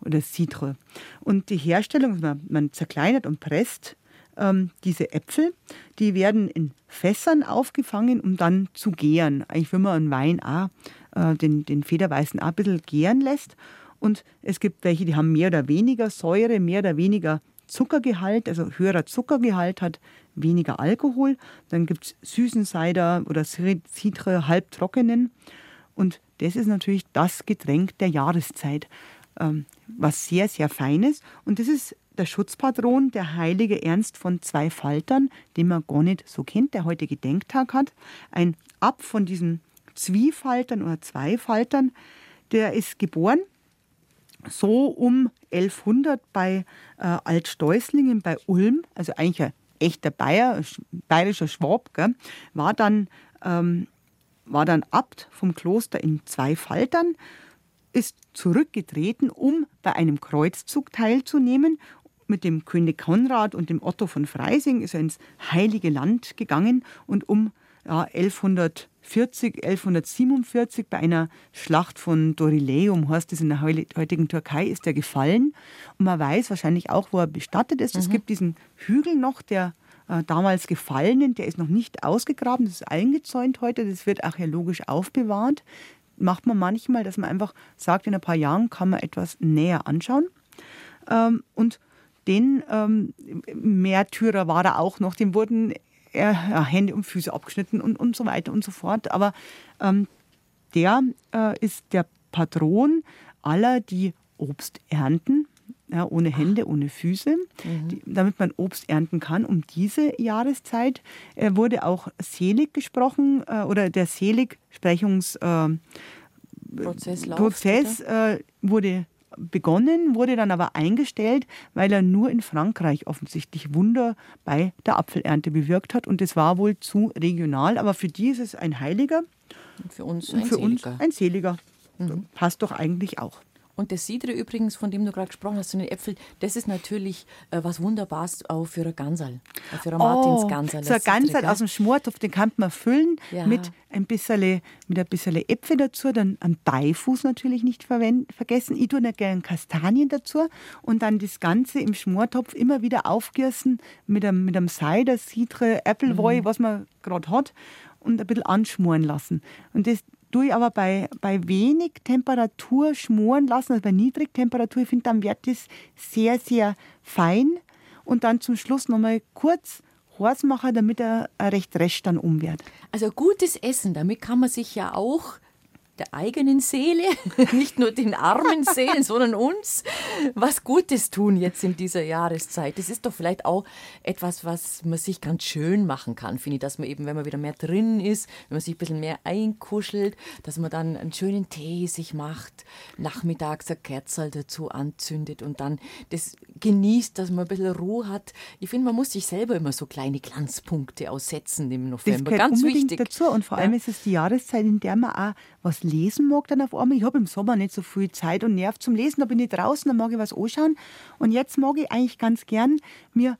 S3: oder Citre. Und die Herstellung, man, man zerkleinert und presst ähm, diese Äpfel, die werden in Fässern aufgefangen, um dann zu gären. Eigentlich, wenn man einen Wein auch, äh, den, den Federweißen auch ein bisschen gären lässt. Und es gibt welche, die haben mehr oder weniger Säure, mehr oder weniger Zuckergehalt, also höherer Zuckergehalt hat weniger Alkohol. Dann gibt es süßen Cider oder Citre halbtrockenen. Und das ist natürlich das Getränk der Jahreszeit, ähm, was sehr, sehr fein ist. Und das ist der Schutzpatron, der heilige Ernst von zwei Faltern, den man gar nicht so kennt, der heute Gedenktag hat. Ein Ab von diesen Zwiefaltern oder Zweifaltern, der ist geboren so um 1100 bei äh, Altsteußlingen bei Ulm, also eigentlich ein echter Bayer, bayerischer Schwab, gell, war, dann, ähm, war dann Abt vom Kloster in Zweifaltern, ist zurückgetreten, um bei einem Kreuzzug teilzunehmen mit dem König Konrad und dem Otto von Freising ist er ins Heilige Land gegangen und um ja, 1140, 1147 bei einer Schlacht von Dorileum, heißt es in der heutigen Türkei, ist er gefallen. Und man weiß wahrscheinlich auch, wo er bestattet ist. Mhm. Es gibt diesen Hügel noch, der äh, damals Gefallenen, der ist noch nicht ausgegraben, das ist eingezäunt heute, das wird archäologisch aufbewahrt. Macht man manchmal, dass man einfach sagt, in ein paar Jahren kann man etwas näher anschauen. Ähm, und den ähm, Märtyrer war er auch noch, dem wurden äh, Hände und Füße abgeschnitten und, und so weiter und so fort. Aber ähm, der äh, ist der Patron aller, die Obst ernten, ja, ohne Hände, ohne Füße, mhm. die, damit man Obst ernten kann. Um diese Jahreszeit äh, wurde auch Selig gesprochen äh, oder der Selig-Sprechungsprozess äh, äh, wurde begonnen, wurde dann aber eingestellt, weil er nur in Frankreich offensichtlich Wunder bei der Apfelernte bewirkt hat. Und das war wohl zu regional, aber für die ist es ein Heiliger.
S2: Und für uns ein
S3: für Seliger. Uns ein Seliger. Mhm. Passt doch eigentlich auch.
S2: Und das Sidre übrigens, von dem du gerade gesprochen hast, so eine Äpfel, das ist natürlich äh, was Wunderbares auch für ein Gansal, äh, für ein oh, Martinsgansal.
S3: So ein Gansal aus dem Schmortopf, den kann man füllen ja. mit ein bisschen, mit ein bisschen Äpfel dazu, dann einen Beifuß natürlich nicht vergessen. Ich tue noch gerne Kastanien dazu und dann das Ganze im Schmortopf immer wieder aufgießen mit einem, mit einem Cider, Sidre, Äpfelwoi, mhm. was man gerade hat und ein bisschen anschmoren lassen. Und das, tue ich aber bei, bei wenig Temperatur schmoren lassen, also bei Niedrigtemperatur. Ich finde, dann wird das sehr, sehr fein. Und dann zum Schluss nochmal kurz heiß machen, damit er recht recht dann um wird.
S2: Also gutes Essen, damit kann man sich ja auch der eigenen Seele, nicht nur den armen Seelen, sondern uns was Gutes tun jetzt in dieser Jahreszeit. Das ist doch vielleicht auch etwas, was man sich ganz schön machen kann, finde ich, dass man eben, wenn man wieder mehr drin ist, wenn man sich ein bisschen mehr einkuschelt, dass man dann einen schönen Tee sich macht, nachmittags ein Kerzel dazu anzündet und dann das genießt, dass man ein bisschen Ruhe hat. Ich finde, man muss sich selber immer so kleine Glanzpunkte aussetzen im November.
S3: Das ganz wichtig. dazu und vor allem ja. ist es die Jahreszeit, in der man auch was lesen mag dann auf einmal. Ich habe im Sommer nicht so viel Zeit und Nerv zum Lesen, da bin ich draußen, da mag ich was anschauen. Und jetzt mag ich eigentlich ganz gern mir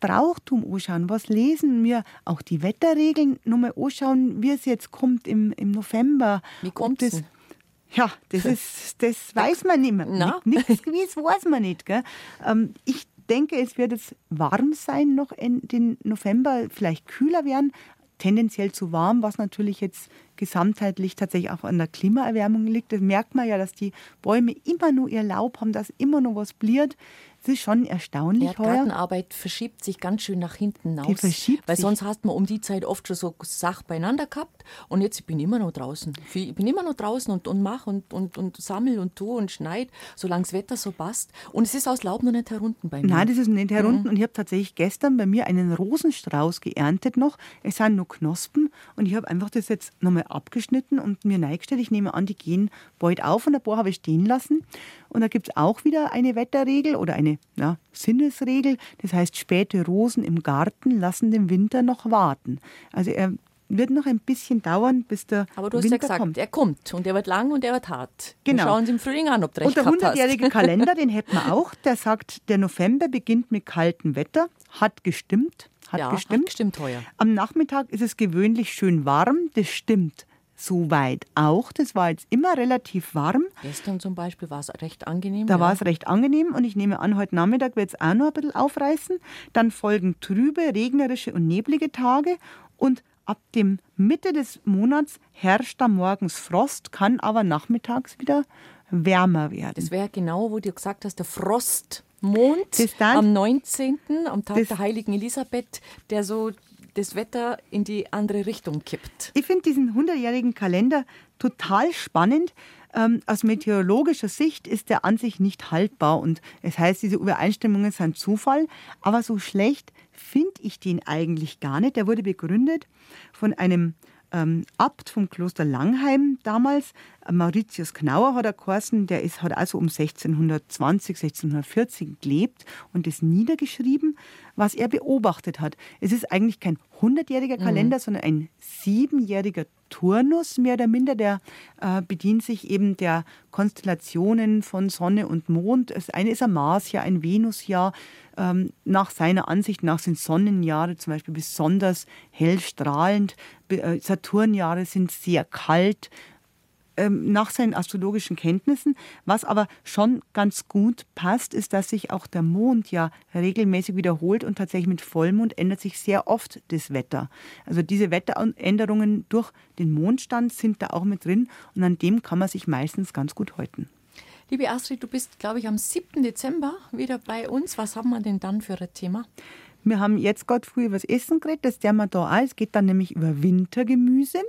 S3: Brauchtum anschauen, was lesen, mir auch die Wetterregeln nochmal anschauen, wie es jetzt kommt im, im November.
S2: Wie kommt das?
S3: Ja, das ist, das weiß man nicht mehr. Nichts gewiss weiß man nicht. Gell? Ähm, ich denke, es wird jetzt warm sein noch in den November, vielleicht kühler werden, tendenziell zu warm, was natürlich jetzt gesamtheitlich tatsächlich auch an der Klimaerwärmung liegt. Das merkt man ja, dass die Bäume immer nur ihr Laub haben, dass immer nur was bliert. Das ist schon erstaunlich
S2: ja, die Gartenarbeit verschiebt sich ganz schön nach hinten raus. Die verschiebt weil sich. sonst hast man um die Zeit oft schon so Sachen beieinander gehabt und jetzt bin ich immer noch draußen. Ich bin immer noch draußen und, und mache und, und, und sammle und tue und schneide, solange das Wetter so passt. Und es ist aus Laub noch nicht herunten bei mir.
S3: Nein, das ist nicht herunten. Mhm. Und ich habe tatsächlich gestern bei mir einen Rosenstrauß geerntet noch. Es sind nur Knospen und ich habe einfach das jetzt nochmal abgeschnitten und mir neigestellt. Ich nehme an, die gehen bald auf und ein paar habe ich stehen lassen. Und da gibt es auch wieder eine Wetterregel oder eine ja, Sinnesregel. Das heißt, späte Rosen im Garten lassen den Winter noch warten. Also er wird noch ein bisschen dauern, bis der
S2: Aber du hast
S3: Winter
S2: ja gesagt,
S3: kommt.
S2: er kommt und er wird lang und er wird hart.
S3: Genau.
S2: Wir schauen uns im Frühling an, ob du
S3: recht Und der 100-jährige Kalender, den hätten wir auch. Der sagt, der November beginnt mit kaltem Wetter, hat gestimmt. Hat
S2: ja,
S3: gestimmt. Hat
S2: gestimmt heuer.
S3: Am Nachmittag ist es gewöhnlich schön warm, das stimmt soweit auch. Das war jetzt immer relativ warm.
S2: Gestern zum Beispiel war es recht angenehm.
S3: Da ja. war es recht angenehm und ich nehme an, heute Nachmittag wird es auch noch ein bisschen aufreißen. Dann folgen trübe, regnerische und neblige Tage und ab dem Mitte des Monats herrscht da morgens Frost, kann aber nachmittags wieder wärmer werden.
S2: Das wäre genau, wo du gesagt hast, der Frostmond am 19., am Tag der heiligen Elisabeth, der so das Wetter in die andere Richtung kippt.
S3: Ich finde diesen 100-jährigen Kalender total spannend. Ähm, aus meteorologischer Sicht ist der an sich nicht haltbar und es heißt, diese Übereinstimmungen sind Zufall, aber so schlecht finde ich den eigentlich gar nicht. Der wurde begründet von einem ähm, Abt vom Kloster Langheim damals, Mauritius Knauer hat er geheißen, der ist, hat also um 1620, 1640 gelebt und das niedergeschrieben, was er beobachtet hat. Es ist eigentlich kein hundertjähriger mhm. Kalender, mhm. sondern ein siebenjähriger Turnus, mehr oder minder. Der äh, bedient sich eben der Konstellationen von Sonne und Mond. Das eine ist ein Marsjahr, ein Venusjahr. Ähm, nach seiner Ansicht nach sind Sonnenjahre zum Beispiel besonders hell strahlend. Äh, Saturnjahre sind sehr kalt nach seinen astrologischen Kenntnissen. Was aber schon ganz gut passt, ist, dass sich auch der Mond ja regelmäßig wiederholt und tatsächlich mit Vollmond ändert sich sehr oft das Wetter. Also diese Wetteränderungen durch den Mondstand sind da auch mit drin und an dem kann man sich meistens ganz gut halten.
S2: Liebe Astrid, du bist, glaube ich, am 7. Dezember wieder bei uns. Was haben wir denn dann für ein Thema?
S3: Wir haben jetzt gerade früh über das Essen geredet, das der wir da auch. Es geht dann nämlich über Wintergemüse.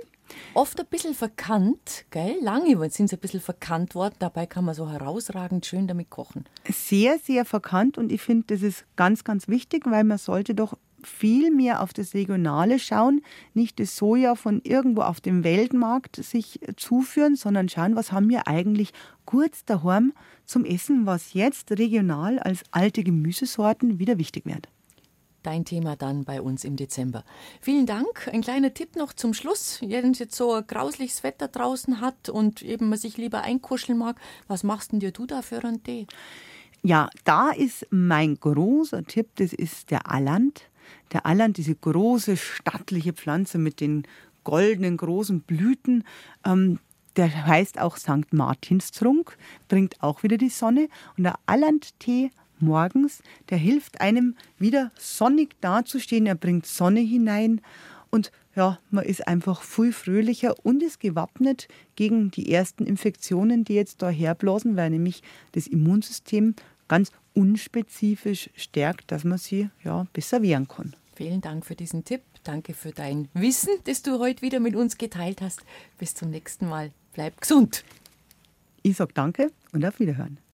S2: Oft ein bisschen verkannt, gell? Lange sind sie ein bisschen verkannt worden. Dabei kann man so herausragend schön damit kochen.
S3: Sehr, sehr verkannt und ich finde, das ist ganz, ganz wichtig, weil man sollte doch viel mehr auf das Regionale schauen, nicht das Soja von irgendwo auf dem Weltmarkt sich zuführen, sondern schauen, was haben wir eigentlich kurz daheim zum Essen, was jetzt regional als alte Gemüsesorten wieder wichtig wird
S2: dein Thema dann bei uns im Dezember. Vielen Dank. Ein kleiner Tipp noch zum Schluss. Wenn es jetzt so ein grausliches Wetter draußen hat und eben man sich lieber einkuscheln mag, was machst denn dir du da für einen Tee?
S3: Ja, da ist mein großer Tipp, das ist der Alland. Der Alland, diese große stattliche Pflanze mit den goldenen großen Blüten, ähm, der heißt auch St. Martinstrunk, bringt auch wieder die Sonne. Und der Alland-Tee morgens, der hilft einem wieder sonnig dazustehen. Er bringt Sonne hinein und ja, man ist einfach viel fröhlicher und ist gewappnet gegen die ersten Infektionen, die jetzt da herblasen, weil nämlich das Immunsystem ganz unspezifisch stärkt, dass man sie ja besser wehren kann.
S2: Vielen Dank für diesen Tipp. Danke für dein Wissen, das du heute wieder mit uns geteilt hast. Bis zum nächsten Mal. Bleib gesund.
S3: Ich sage danke und auf Wiederhören.